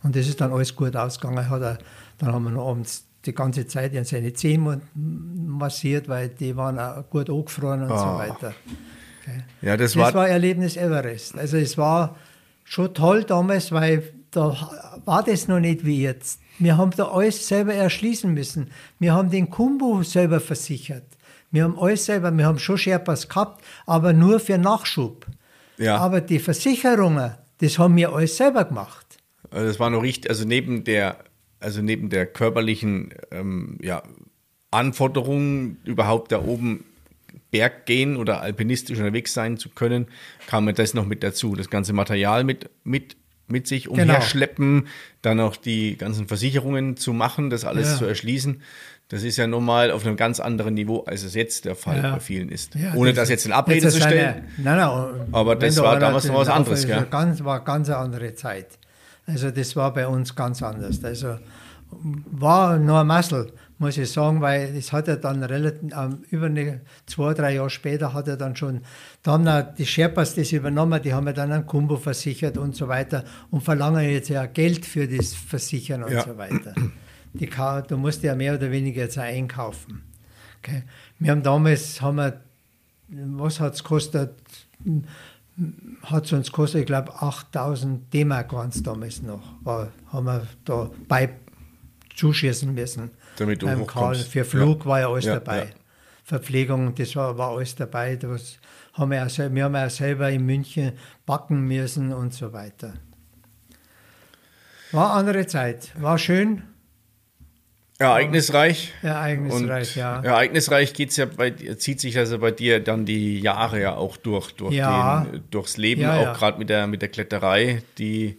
Und das ist dann alles gut ausgegangen. Hat er, dann haben wir noch abends die ganze Zeit in seine Zähne massiert, weil die waren auch gut angefroren und so Ah. weiter. Okay. Ja, das, Das war, war Erlebnis Everest. Also es war schon toll damals, weil da war das noch nicht wie jetzt. Wir haben da alles selber erschließen müssen. Wir haben den Kumbu selber versichert. Wir haben alles selber, wir haben schon Sherpas gehabt, aber nur für Nachschub. Ja. Aber die Versicherungen, das haben wir alles selber gemacht. also das war noch richtig, also neben der, also neben der körperlichen ähm, ja, Anforderung, überhaupt da oben Berg gehen oder alpinistisch unterwegs sein zu können, kam mir das noch mit dazu. Das ganze Material mit, mit, mit sich Genau. umherschleppen, dann auch die ganzen Versicherungen zu machen, das alles Ja. zu erschließen. Das ist ja normal auf einem ganz anderen Niveau, als es jetzt der Fall Ja. bei vielen ist. Ja, Ohne das ist- jetzt in Abrede ist zu eine- stellen. Nein, nein. Aber wenn das da war damals noch was anderes, gell? Ganz, war ganz eine andere Zeit. Also das war bei uns ganz anders. Also war nur ein Massel, muss ich sagen, weil es hat ja dann relativ, ähm, über eine, zwei, drei Jahre später hat er dann schon, da haben dann die Sherpas das übernommen, die haben ja dann einen Kumbo versichert und so weiter und verlangen jetzt ja Geld für das Versichern und Ja. so weiter. Die, du musst ja mehr oder weniger jetzt einkaufen. Okay. Wir haben damals, haben wir, was hat es gekostet? Hat es uns gekostet, ich glaube 8000 D-Mark waren es damals noch. War, haben wir da bei zuschießen müssen. Damit du. Für Flug Ja. war ja alles Ja, dabei. ja. Verpflegung, das war, war alles dabei. Das haben wir, auch, wir haben auch selber in München backen müssen und so weiter. War eine andere Zeit. War schön, Ereignisreich. Und ereignisreich, ja. ereignisreich geht's ja bei, zieht sich also bei dir dann die Jahre ja auch durch, durch Ja. den, durchs Leben, Ja, auch ja. gerade mit der, mit der Kletterei, die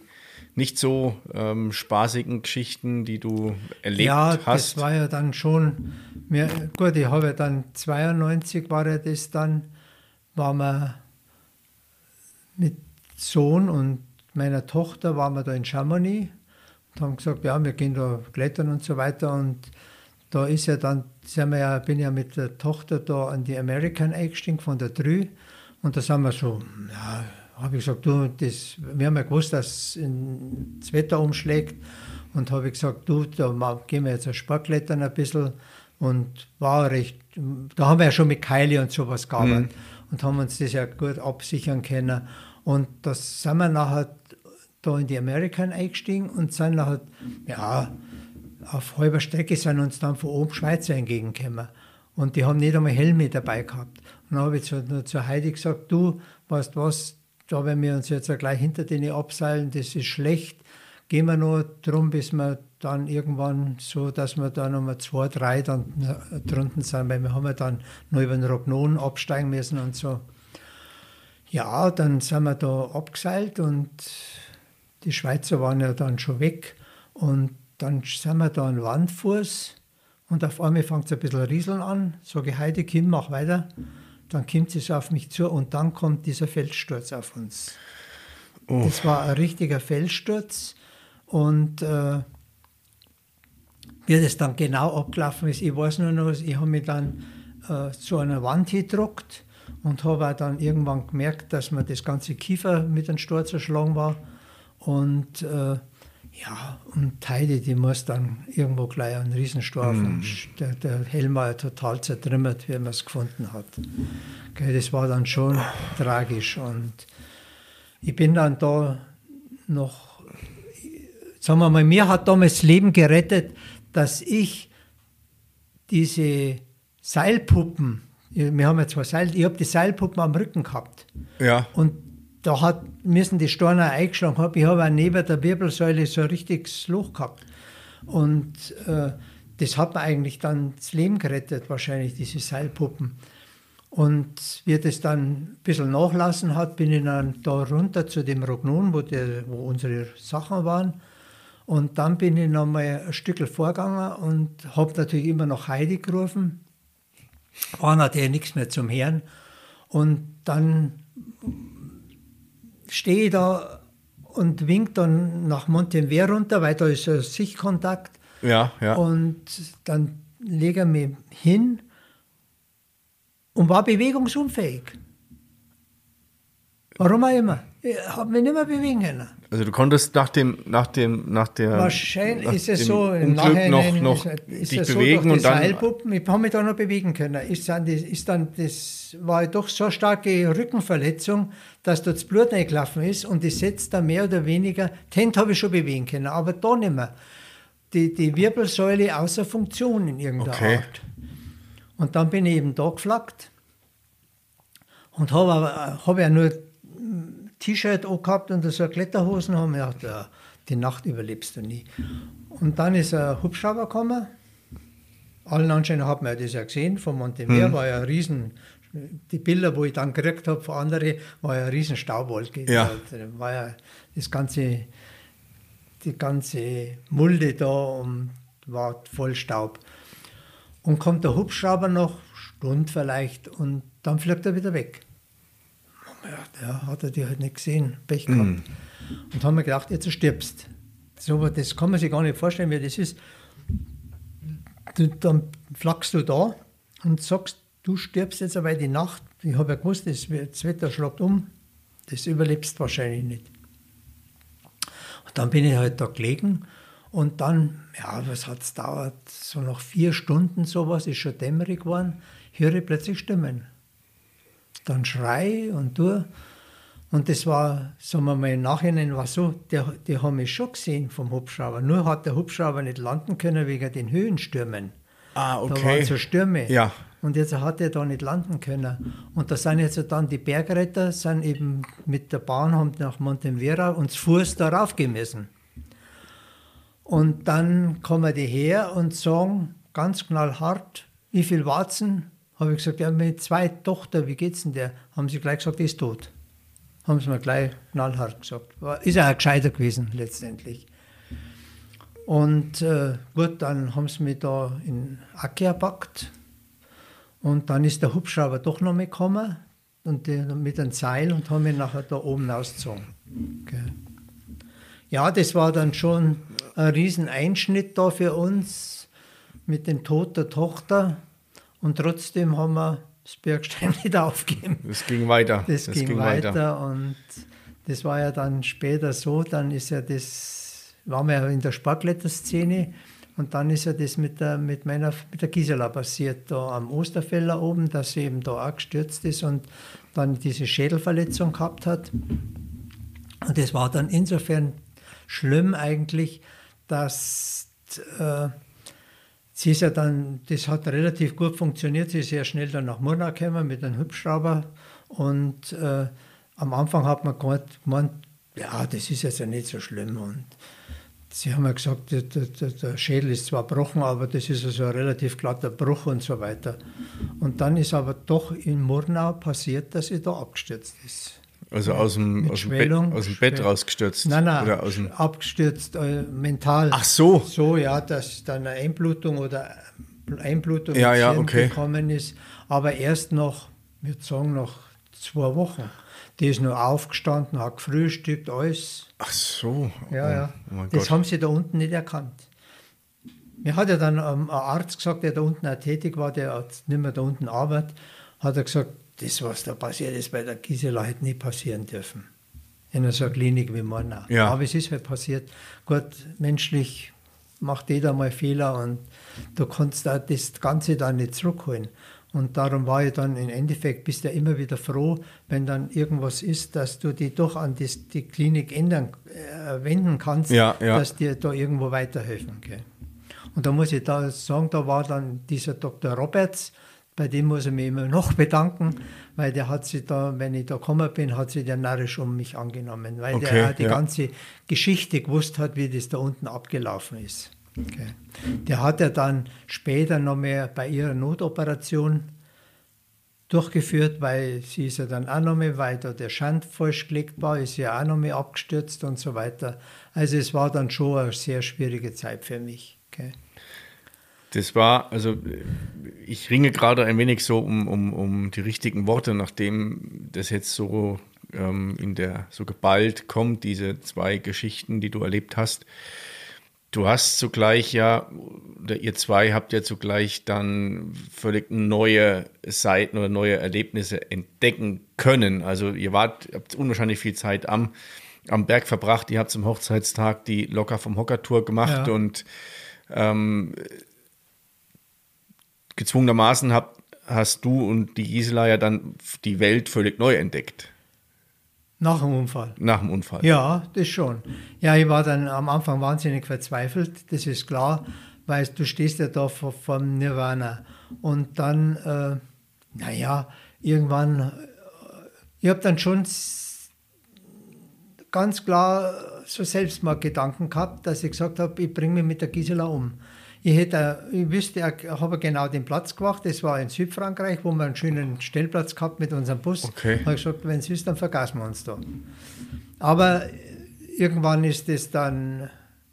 nicht so ähm, spaßigen Geschichten, die du erlebt ja, hast. das war ja dann schon, mir, gut, ich habe ja dann 92 war ja das dann, waren wir mit Sohn und meiner Tochter, waren wir da in Chamonix und haben gesagt, ja, wir gehen da klettern und so weiter. Und da ist ja dann, sind wir ja, bin ja mit der Tochter da an die American eingestiegen von der Drü. Und da sind wir so, ja, habe ich gesagt, du, das, wir haben ja gewusst, dass das Wetter umschlägt. Und habe ich gesagt, du, da gehen wir jetzt ein Sportklettern ein bisschen. Und war recht, da haben wir ja schon mit Keile und sowas gearbeitet. Und haben uns das ja gut absichern können. Und das sind wir nachher da in die American eingestiegen und sind nachher, ja, auf halber Strecke sind uns dann von oben Schweizer entgegengekommen. Und die haben nicht einmal Helme dabei gehabt. Und dann habe ich zu, zu Heidi gesagt, du, weißt was, da wenn wir uns jetzt gleich hinter denen abseilen, das ist schlecht. Gehen wir nur drum, bis wir dann irgendwann so, dass wir dann nochmal zwei, drei dann drunten sind, weil wir haben ja dann noch über den Rognon absteigen müssen und so. Ja, dann sind wir da abgeseilt und die Schweizer waren ja dann schon weg. Und dann sind wir da an Wandfuß und auf einmal fängt es ein bisschen rieseln an. Sage ich, Heidi, Kim, mach weiter. Dann kommt es auf mich zu und dann kommt dieser Felssturz auf uns. Das war ein richtiger Felssturz und äh, wie das dann genau abgelaufen ist, ich weiß nur noch, ich habe mich dann äh, zu einer Wand gedruckt und habe dann irgendwann gemerkt, dass mir das ganze Kiefer mit dem Sturz erschlagen war. Und äh, ja, und Heidi, die muss dann irgendwo gleich einen Riesenstor mhm. der, der Helm war ja total zertrümmert, wie man es gefunden hat. Okay, das war dann schon tragisch. Und ich bin dann da noch, sagen wir mal, mir hat damals das Leben gerettet, dass ich diese Seilpuppen, wir haben ja zwei Seil, ich habe die Seilpuppen am Rücken gehabt. Ja. Und da hat, müssen die Storner eingeschlagen haben. Ich habe auch neben der Wirbelsäule so ein richtiges Loch gehabt. Und äh, das hat mir eigentlich dann das Leben gerettet, wahrscheinlich, diese Seilpuppen. Und wie das dann ein bisschen nachlassen hat, bin ich dann da runter zu dem Rognon, wo, der, wo unsere Sachen waren. Und dann bin ich noch mal ein Stück vorgegangen und habe natürlich immer noch Heidi gerufen. War natürlich nichts mehr zum Hören. Und dann stehe ich da und wink dann nach Montenver runter, weil da ist ein Sichtkontakt. Ja, ja. Und dann lege ich mich hin und war bewegungsunfähig. Warum auch immer. Ich habe mich nicht mehr bewegen können. Also du konntest nach dem, nach dem, nach der Wahrscheinlich nach ist es so, im Unglück noch, noch ist, dich so bewegen durch und dann Seilpuppen, ich habe mich da noch bewegen können. Ist dann, das, ist dann, das war doch so eine starke Rückenverletzung, dass da das Blut reingelaufen ist und ich setzt dann mehr oder weniger, Hände habe ich schon bewegen können, aber da nicht mehr. Die, die Wirbelsäule außer Funktion in irgendeiner Okay. Art. Und dann bin ich eben da geflaggt und habe habe ja nur T-Shirt gehabt und so Kletterhosen haben wir gedacht, ja, die Nacht überlebst du nie. Und dann ist ein Hubschrauber gekommen. Allen Anschein hat man das ja gesehen, von Montemer war ja ein riesen, die Bilder, wo ich dann gekriegt habe von anderen, war ja ein riesen Staubwolke. Ja. Da war ja das ganze, die ganze Mulde da und war voll Staub. Und kommt der Hubschrauber noch, Stunde vielleicht, und dann fliegt er wieder weg. Ja, ja hat er die halt nicht gesehen, Pech gehabt. Mm. Und haben wir gedacht, jetzt stirbst. So, das kann man sich gar nicht vorstellen, wie das ist. Du, dann flachst du da und sagst, du stirbst jetzt aber die Nacht. Ich habe ja gewusst, das, das Wetter schlägt um, das überlebst wahrscheinlich nicht. Und dann bin ich halt da gelegen und dann, ja, was hat es dauert? So nach vier Stunden sowas, ist schon dämmerig geworden, höre ich plötzlich Stimmen. Dann schrei und du. Und das war, sagen wir mal, im Nachhinein war so, die, die haben mich schon gesehen vom Hubschrauber. Nur hat der Hubschrauber nicht landen können wegen den Höhenstürmen. Ah, okay. Da waren so Stürme. Ja. Und jetzt hat er da nicht landen können. Und da sind jetzt dann die Bergretter, sind eben mit der Bahn, haben nach Montemvera und zu Fuß da raufgehen müssen. Und dann kommen die her und sagen ganz knallhart, wie viel Warzen? Habe ich gesagt, ja, mit zwei Tochter, wie geht's denn der? Haben sie gleich gesagt, die ist tot. Haben sie mir gleich knallhart gesagt. Ist ja auch gescheiter gewesen, letztendlich. Und äh, gut, dann haben sie mich da in Akia gepackt. Und dann ist der Hubschrauber doch noch mitgekommen und die, mit einem Seil und haben mich nachher da oben ausgezogen. Okay. Ja, das war dann schon ein Rieseneinschnitt da für uns mit dem Tod der Tochter. Und trotzdem haben wir das Bergstein nicht aufgegeben. Das ging weiter. Das, das ging, ging weiter. weiter. Und das war ja dann später so, dann ist ja das, waren wir ja in der Sportkletterszene und dann ist ja das mit der, mit meiner, mit der Gisela passiert, da am Osterfeller oben, dass sie eben da auch gestürzt ist und dann diese Schädelverletzung gehabt hat. Und das war dann insofern schlimm eigentlich, dass äh, sie ist ja dann, das hat relativ gut funktioniert, sie ist sehr schnell dann nach Murnau gekommen mit einem Hubschrauber und äh, am Anfang hat man gemeint, ja, das ist jetzt ja nicht so schlimm und Sie haben ja gesagt, der, der, der, Schädel ist zwar gebrochen, aber das ist also ein relativ glatter Bruch und so weiter. Und dann ist aber doch in Murnau passiert, dass sie da abgestürzt ist. Also aus dem, aus dem, Bett, aus dem Bett rausgestürzt? Nein, nein, oder aus dem abgestürzt äh, mental. Ach so. So, ja, dass dann eine Einblutung oder Einblutung ja, ja, okay. gekommen ist. Aber erst noch, ich würde sagen, noch zwei Wochen. Die ist nur aufgestanden, hat gefrühstückt, alles. Ach so. Ja, oh, ja. Oh das Gott. haben sie da unten nicht erkannt. Mir hat ja dann ähm, ein Arzt gesagt, der da unten auch tätig war, der nicht mehr da unten arbeitet, hat er gesagt, das, was da passiert ist bei der Gisela, hätte nie passieren dürfen. In so einer Klinik wie Murnau. Ja. Aber es ist halt passiert. Gut, menschlich macht jeder mal Fehler und du kannst da das Ganze dann nicht zurückholen. Und darum war ich dann im Endeffekt, bist du ja immer wieder froh, wenn dann irgendwas ist, dass du dich doch an die, die Klinik ändern, äh, wenden kannst, ja, ja. dass dir da irgendwo weiterhelfen kann. Und da muss ich da sagen, da war dann dieser Dr. Roberts, bei dem muss ich mich immer noch bedanken, weil der hat sich da, wenn ich da gekommen bin, hat sich der narrisch um mich angenommen, weil okay, der die ja. ganze Geschichte gewusst hat, wie das da unten abgelaufen ist. Okay. Der hat ja dann später noch mehr bei ihrer Notoperation durchgeführt, weil sie ist ja dann auch noch mehr weiter, der Schand falsch gelegt war, ist ja auch noch mehr abgestürzt und so weiter. Also es war dann schon eine sehr schwierige Zeit für mich. Okay. Das war, also ich ringe gerade ein wenig so um, um, um die richtigen Worte, nachdem das jetzt so ähm, in der so geballt kommt, diese zwei Geschichten, die du erlebt hast. Du hast zugleich ja, oder ihr zwei habt ja zugleich dann völlig neue Seiten oder neue Erlebnisse entdecken können. Also ihr wart, habt unwahrscheinlich viel Zeit am, am Berg verbracht. Ihr habt zum Hochzeitstag die Locker vom Hocker-Tour gemacht ja. und ähm, gezwungenermaßen habt, hast du und die Gisela ja dann die Welt völlig neu entdeckt. Nach dem Unfall. Nach dem Unfall. Ja, das schon. Ja, ich war dann am Anfang wahnsinnig verzweifelt, das ist klar, weil du stehst ja da vor, vor Nirvana. Und dann, äh, naja, irgendwann, äh, ich habe dann schon ganz klar so selbst mal Gedanken gehabt, dass ich gesagt habe, ich bringe mich mit der Gisela um. Ich, hätte, ich wüsste, ich habe genau den Platz gemacht. Das war in Südfrankreich, wo wir einen schönen Stellplatz gehabt mit unserem Bus. Okay. habe ich gesagt, wenn es ist, dann vergaßen wir uns da. Aber irgendwann ist das dann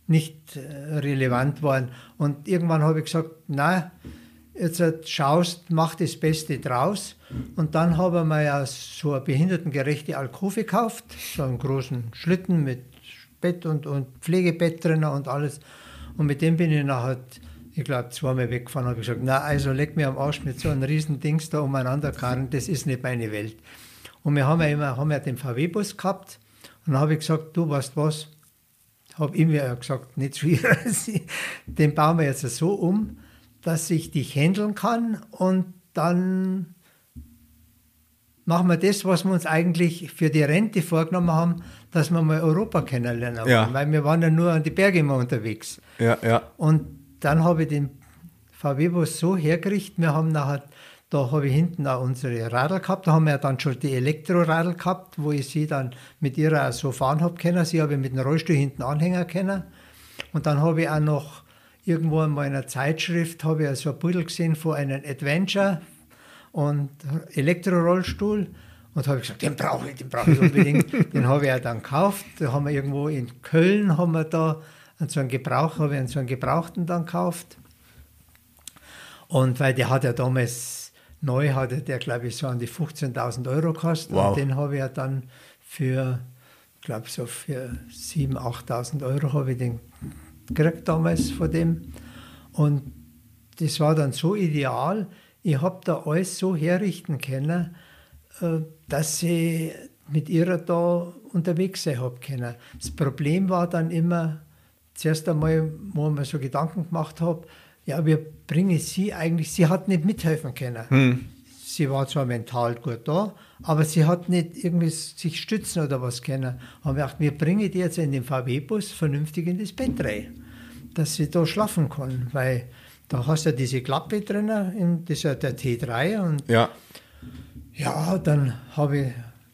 nicht äh, relevant worden. Und irgendwann habe ich gesagt, nein, jetzt halt schaust, mach das Beste draus. Und dann haben wir ja so eine behindertengerechte Alkove gekauft, so einen großen Schlitten mit Bett und, und Pflegebett drin und alles. Und mit dem bin ich nachher, ich glaube, zweimal weggefahren habe gesagt, na also leg mir am Arsch mit so einem riesen Dings da umeinander karren, das ist nicht meine Welt. Und wir haben ja immer haben ja den VW-Bus gehabt. Und dann habe ich gesagt, du weißt was, habe ihm ja gesagt, nicht schwierig, den bauen wir jetzt so um, dass ich dich handeln kann und dann machen wir das, was wir uns eigentlich für die Rente vorgenommen haben, dass wir mal Europa kennenlernen wollen, Ja. weil wir waren ja nur an die Berge immer unterwegs. Ja, ja. Und dann habe ich den VW-Bus so hergerichtet, wir haben nachher, da habe ich hinten auch unsere Radl gehabt, da haben wir ja dann schon die Elektroradl gehabt, wo ich sie dann mit ihrer auch so fahren habe können, sie habe ich mit dem Rollstuhl hinten anhängen können. Und dann habe ich auch noch irgendwo in meiner Zeitschrift, habe ich so ein Pudel gesehen von einem Adventure und Elektrorollstuhl und habe ich gesagt, den brauche ich, den brauche ich unbedingt. den habe ich auch dann gekauft. Da haben wir irgendwo in Köln, haben wir da so einen Gebrauch, habe ich einen so einen Gebrauchten dann gekauft. Und weil der hat ja damals, neu hatte der, glaube ich, so an die 15.000 Euro gekostet. Wow. Und den habe ich ja dann für, ich glaube, so für 7.000, 8.000 Euro habe ich den gekriegt damals von dem. Und das war dann so ideal. Ich habe da alles so herrichten können, äh, dass ich mit ihrer da unterwegs sein habe können. Das Problem war dann immer, zuerst einmal, wo ich mir so Gedanken gemacht habe, ja, wir bringen sie eigentlich, sie hat nicht mithelfen können. Sie war zwar mental gut da, aber sie hat nicht irgendwie sich stützen oder was können. Haben wir gedacht, wir bringen die jetzt in den VW-Bus vernünftig in das Bett rein, dass sie da schlafen kann, weil da hast du ja diese Klappe drin, in- das ist ja der T3 und Ja. ja, dann habe ich,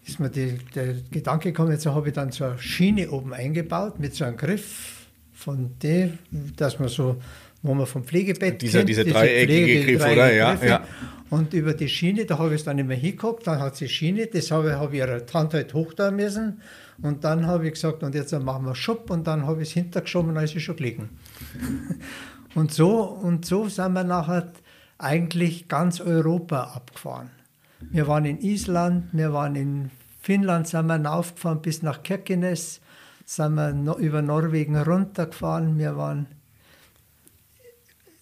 ist mir die, der Gedanke gekommen, jetzt habe ich dann so eine Schiene oben eingebaut mit so einem Griff von dem, dass man so, wo man vom Pflegebett Dieser- kennt, dieser diese dreieckige Griff, oder? Ja, Griffe. ja. Und über die Schiene, da habe ich es dann immer hingeguckt, dann hat sie Schiene, das habe ich, habe ich ihre Hand halt hoch da müssen. Und dann habe ich gesagt, und jetzt machen wir Schub und dann habe ich es hintergeschoben und dann ist sie schon gelegen. Und so, und so sind wir nachher eigentlich ganz Europa abgefahren. Wir waren in Island, wir waren in Finnland, sind wir aufgefahren bis nach Kirkenes, sind wir über Norwegen runtergefahren, wir waren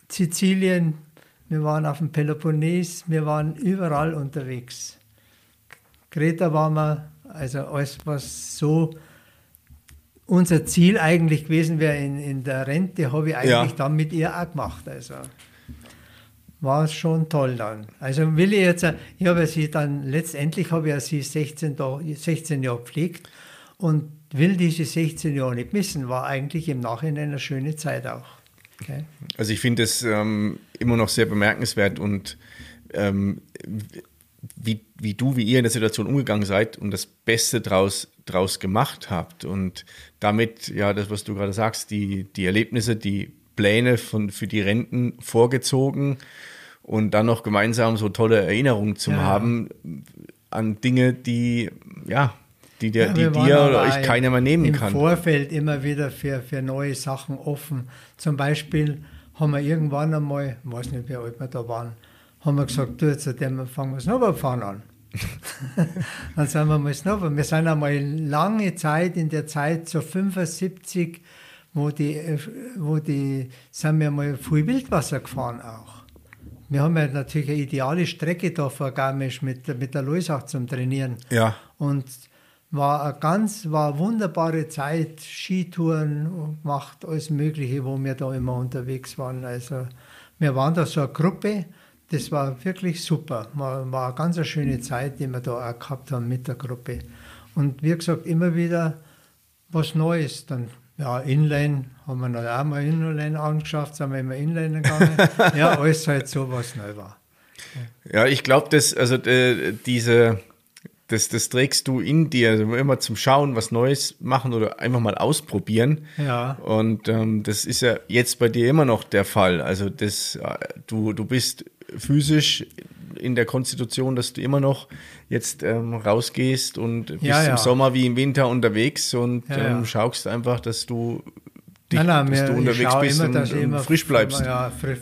Sizilien, wir waren auf dem Peloponnes, wir waren überall unterwegs. Kreta waren wir, also alles, was so unser Ziel eigentlich gewesen wäre in, in der Rente, habe ich eigentlich Ja. dann mit ihr auch gemacht. Also war es schon toll dann. Also will ich jetzt, ich habe sie dann, letztendlich habe ich ja sie 16, da- 16 Jahre gepflegt und will diese 16 Jahre nicht missen, war eigentlich im Nachhinein eine schöne Zeit auch. Okay. Also ich finde es ähm, immer noch sehr bemerkenswert und ähm, wie, wie du, wie ihr in der Situation umgegangen seid und das Beste draus, draus gemacht habt. Und damit, ja, das, was du gerade sagst, die, die Erlebnisse, die Pläne von, für die Renten vorgezogen und dann noch gemeinsam so tolle Erinnerungen zu Ja. haben an Dinge, die, ja, die, dir, Ja, die dir oder euch keiner mehr nehmen im kann. Vorfeld immer wieder für, für neue Sachen offen. Zum Beispiel haben wir irgendwann einmal, ich weiß nicht, wie alt wir da waren, haben wir gesagt, du, jetzt fangen wir Snowboardfahren an. Dann sind wir mal Snowboard. Wir sind einmal lange Zeit, in der Zeit, so 75, wo die, wo die, sind wir mal viel Wildwasser gefahren auch. Wir haben ja natürlich eine ideale Strecke da vor Garmisch mit, mit der Loisach zum Trainieren. Ja. Und war eine ganz, war eine wunderbare Zeit, Skitouren gemacht, alles Mögliche, wo wir da immer unterwegs waren. Also wir waren da so eine Gruppe, das war wirklich super. War, war eine ganz schöne Zeit, die wir da auch gehabt haben mit der Gruppe. Und wie gesagt, immer wieder was Neues. Dann, ja, Inline haben wir noch auch mal Inline angeschafft, sind wir immer Inline gegangen. ja, alles halt so, was neu war. Ja, ich glaube, dass, also äh, diese, das, das trägst du in dir, also immer zum Schauen, was Neues machen oder einfach mal ausprobieren. Ja. Und ähm, das ist ja jetzt bei dir immer noch der Fall. Also das, äh, du, du bist physisch in der Konstitution, dass du immer noch jetzt ähm, rausgehst und bist Ja, ja. im Sommer wie im Winter unterwegs und Ja, ähm, schaust einfach, dass du, dich, Nein, nein, dass du unterwegs bist immer, und, und frisch bleibst. Ja, frisch,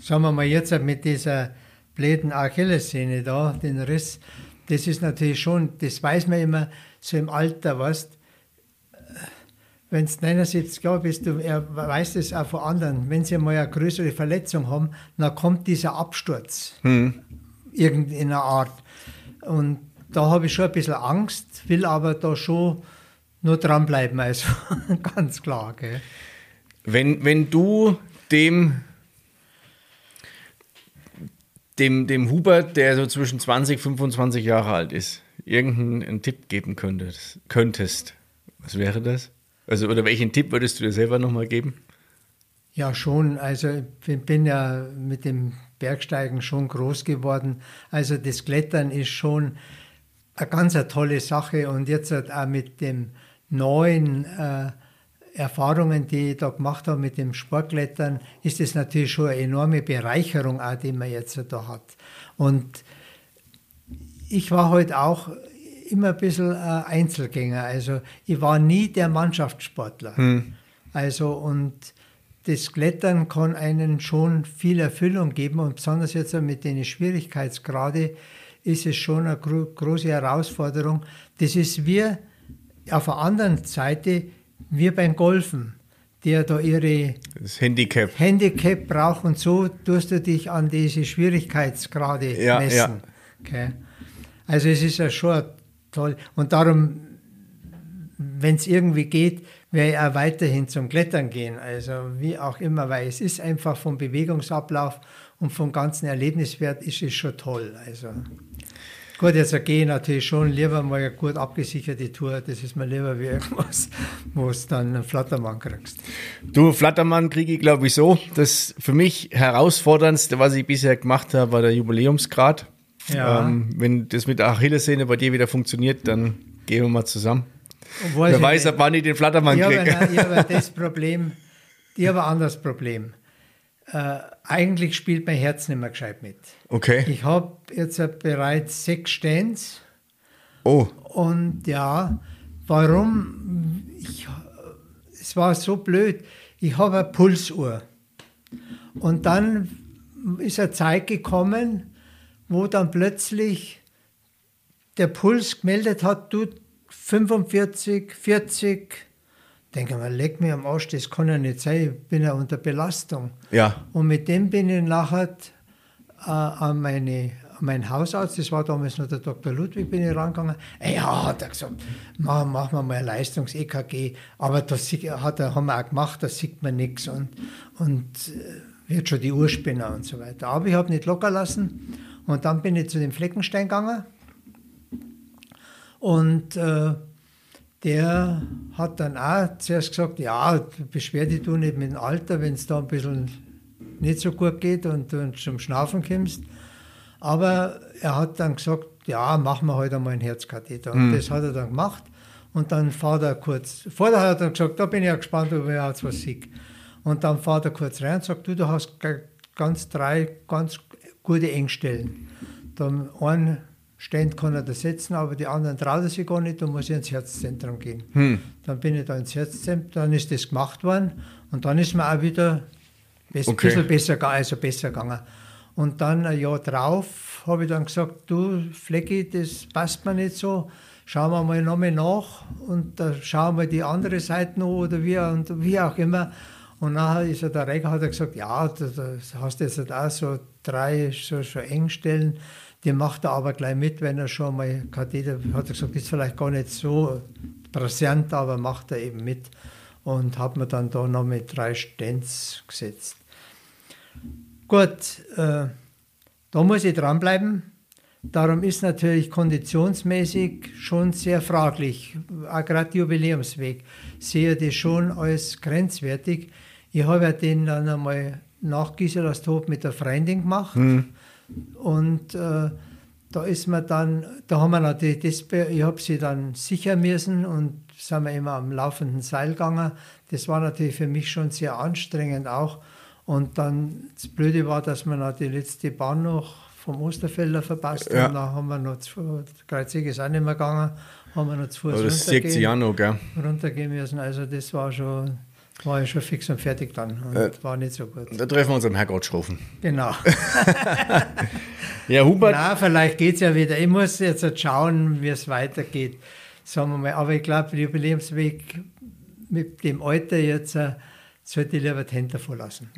sagen wir mal jetzt mit dieser blöden Achillessehne da, den Riss, das ist natürlich schon, das weiß man immer so im Alter, weißt wenn du 79 Jahre bist, du, er weiß das auch von anderen, wenn sie mal eine größere Verletzung haben, dann kommt dieser Absturz. Hm. Irgendeiner Art. Und da habe ich schon ein bisschen Angst, will aber da schon nur dranbleiben, also ganz klar. Gell. Wenn, wenn du dem, dem, dem Hubert, der so zwischen 20 und 25 Jahre alt ist, irgendeinen Tipp geben könntest, könntest, was wäre das? Also, oder welchen Tipp würdest du dir selber nochmal geben? Ja, schon. Also, ich bin ja mit dem Bergsteigen schon groß geworden. Also, das Klettern ist schon eine ganz eine tolle Sache. Und jetzt auch mit den neuen äh, Erfahrungen, die ich da gemacht habe mit dem Sportklettern, ist es natürlich schon eine enorme Bereicherung, auch, die man jetzt da hat. Und ich war heute halt auch immer ein bisschen äh, Einzelgänger. Also ich war nie der Mannschaftssportler. Hm. Also und das Klettern kann einen schon viel Erfüllung geben und besonders jetzt mit den Schwierigkeitsgrade ist es schon eine gro große Herausforderung. Das ist wie auf der anderen Seite wie beim Golfen, der da ihre das Handicap. Handicap braucht und so tust du dich an diese Schwierigkeitsgrade ja, messen. Ja. Okay. Also es ist ja schon toll. Und darum, wenn es irgendwie geht, werde ich auch weiterhin zum Klettern gehen. Also wie auch immer, weil es ist einfach vom Bewegungsablauf und vom ganzen Erlebniswert ist es schon toll. Also gut, jetzt gehe ich natürlich schon lieber mal eine gut abgesicherte Tour. Das ist mir lieber wie irgendwas, wo es dann einen Flattermann kriegst. Du, Flattermann kriege ich glaube ich so. Das für mich herausforderndste, was ich bisher gemacht habe, war der Jubiläumsgrad. Ja. Ähm, wenn das mit der Achillessehne bei dir wieder funktioniert, dann gehen wir mal zusammen. Obwohl Wer weiß, ab wann ich den Flattermann kriege. Ich habe das Problem, ich habe ein anderes Problem. Äh, eigentlich spielt mein Herz nicht mehr gescheit mit. Okay. Ich habe jetzt bereits sechs Stands. Oh. Und ja, warum? Ich, es war so blöd. Ich habe eine Pulsuhr. Und dann ist eine Zeit gekommen, wo dann plötzlich der Puls gemeldet hat, du 45, 40. Denke mal, leg mir am Arsch, das kann ja nicht sein, ich bin ja unter Belastung. Ja. Und mit dem bin ich nachher äh, an, meine, an meinen Hausarzt, das war damals noch der Dr. Ludwig, bin ich rangegangen. Ja, hat er gesagt, machen mach wir mal ein Leistungs-EKG. Aber das hat er, haben wir auch gemacht, da sieht man nichts und, und äh, wird schon die Urspinner und so weiter. Aber ich habe nicht locker lassen und dann bin ich zu dem Fleckenstein gegangen und äh, der hat dann auch zuerst gesagt, ja, beschwer dich du nicht mit dem Alter, wenn es da ein bisschen nicht so gut geht und du zum Schnaufen kommst. Aber er hat dann gesagt, ja, machen wir heute halt einmal einen Herzkatheter. Und mhm. das hat er dann gemacht. Und dann fahrt er kurz, vorher hat er dann gesagt, da bin ich ja gespannt, ob er jetzt was sieht. Und dann fahrt er kurz rein und sagt, du, du hast ganz drei ganz gute Engstellen. Dann einen Stand kann er da setzen, aber die anderen traut er sich gar nicht, da muss ich ins Herzzentrum gehen. Hm. Dann bin ich da ins Herzzentrum, dann ist das gemacht worden und dann ist mir auch wieder ein okay. bisschen besser, also besser gegangen. Und dann ein Jahr drauf habe ich dann gesagt, du Flecki, das passt mir nicht so, schauen wir mal nochmal nach und da schauen wir die andere Seite noch oder wie, und wie auch immer. Und nachher ist er der Reger, hat er gesagt, ja, da, da hast du jetzt auch so drei so, so Engstellen, die macht er aber gleich mit, wenn er schon mal Katheter, hat er gesagt, ist vielleicht gar nicht so präsent, aber macht er eben mit. Und hat mir dann da noch mit drei Stents gesetzt. Gut, äh, da muss ich dranbleiben. Darum ist natürlich konditionsmäßig schon sehr fraglich. Auch gerade Jubiläumsweg sehe ich das schon als grenzwertig. Ich habe ja den dann einmal nach Gisela Tod mit der Freundin gemacht. Mhm. Und äh, da ist man dann, da haben wir natürlich das, ich habe sie dann sichern müssen und sind wir immer am laufenden Seil gegangen. Das war natürlich für mich schon sehr anstrengend auch. Und dann, das Blöde war, dass wir noch die letzte Bahn noch vom Osterfelder verpasst ja. haben. Da haben wir noch, zu, Kreuzig ist auch nicht mehr gegangen, haben wir noch zu Fuß runtergehen, runtergehen müssen. Also das war schon war ich schon fix und fertig dann. Und Äh. war nicht so gut. Da treffen wir uns am Herrgottschrofen. Genau. Ja, Hubert, Na, vielleicht geht es ja wieder. Ich muss jetzt schauen, wie es weitergeht. Sagen wir mal. Aber ich glaube, der Jubiläumsweg mit dem Alter jetzt äh, sollte ich lieber die Hände davor lassen.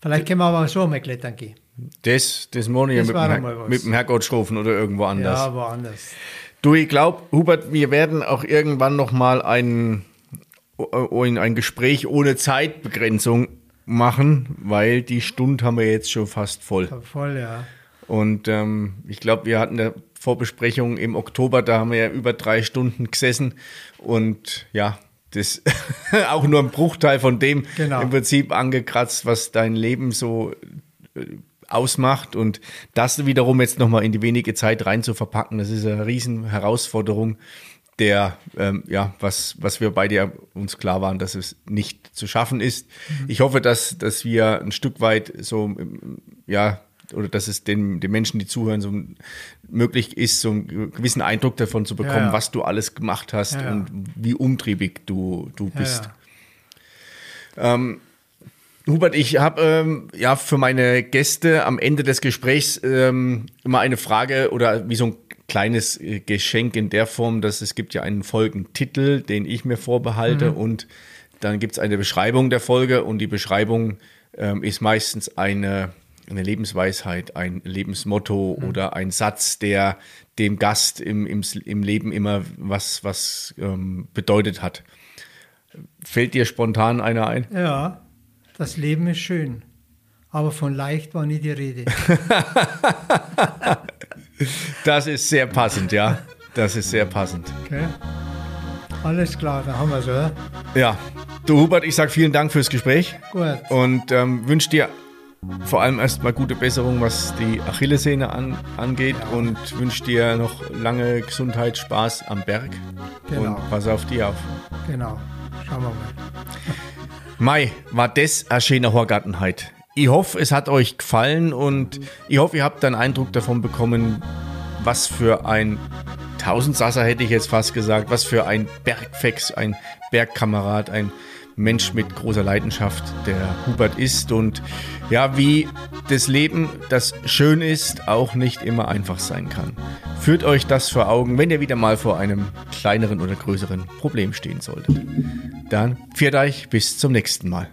Vielleicht können wir aber so einmal klettern gehen. das, das mache ich ja Das mit, dem mit dem Herrgottschrofen oder irgendwo anders. Ja, woanders. Du, ich glaube, Hubert, wir werden auch irgendwann noch mal ein, Gespräch ohne Zeitbegrenzung machen, weil die Stunde haben wir jetzt schon fast voll. Voll, ja. Und ähm, ich glaube, wir hatten eine Vorbesprechung im Oktober, da haben wir ja über drei Stunden gesessen und ja, das auch nur ein Bruchteil von dem Genau. im Prinzip angekratzt, was dein Leben so äh, ausmacht und das wiederum jetzt nochmal in die wenige Zeit rein zu verpacken, das ist eine riesen Herausforderung, der, ähm, ja, was, was wir beide uns klar waren, dass es nicht zu schaffen ist. Ich hoffe, dass, dass wir ein Stück weit so, ähm, ja, oder dass es den, den Menschen, die zuhören, so möglich ist, so einen gewissen Eindruck davon zu bekommen, Ja, ja. was du alles gemacht hast Ja, und wie umtriebig du, du bist. ja. Hubert, ich habe ähm, ja für meine Gäste am Ende des Gesprächs ähm, immer eine Frage oder wie so ein kleines äh, Geschenk in der Form, dass es gibt ja einen Folgentitel, den ich mir vorbehalte und dann gibt es eine Beschreibung der Folge und die Beschreibung ähm, ist meistens eine, eine Lebensweisheit, ein Lebensmotto oder ein Satz, der dem Gast im, im, im Leben immer was, was ähm, bedeutet hat. Fällt dir spontan einer ein? Ja, das Leben ist schön. Aber von leicht war nie die Rede. Das ist sehr passend, ja. Das ist sehr passend. Okay? Alles klar, dann haben wir es, oder? Ja. Du Hubert, ich sage vielen Dank fürs Gespräch Gut. und ähm, wünsche dir vor allem erstmal gute Besserung, was die Achillessehne an, angeht und wünsche dir noch lange Gesundheit, Spaß am Berg Genau. und pass auf dich auf. Genau. Schauen wir mal. Mai, war das eine schöne Horgartenheit. Ich hoffe, es hat euch gefallen und ich hoffe, ihr habt einen Eindruck davon bekommen, was für ein Tausendsasser hätte ich jetzt fast gesagt, was für ein Bergfex, ein Bergkamerad, ein Mensch mit großer Leidenschaft, der Hubert ist und ja, wie das Leben, das schön ist, auch nicht immer einfach sein kann. Führt euch das vor Augen, wenn ihr wieder mal vor einem kleineren oder größeren Problem stehen solltet. Dann viert euch bis zum nächsten Mal.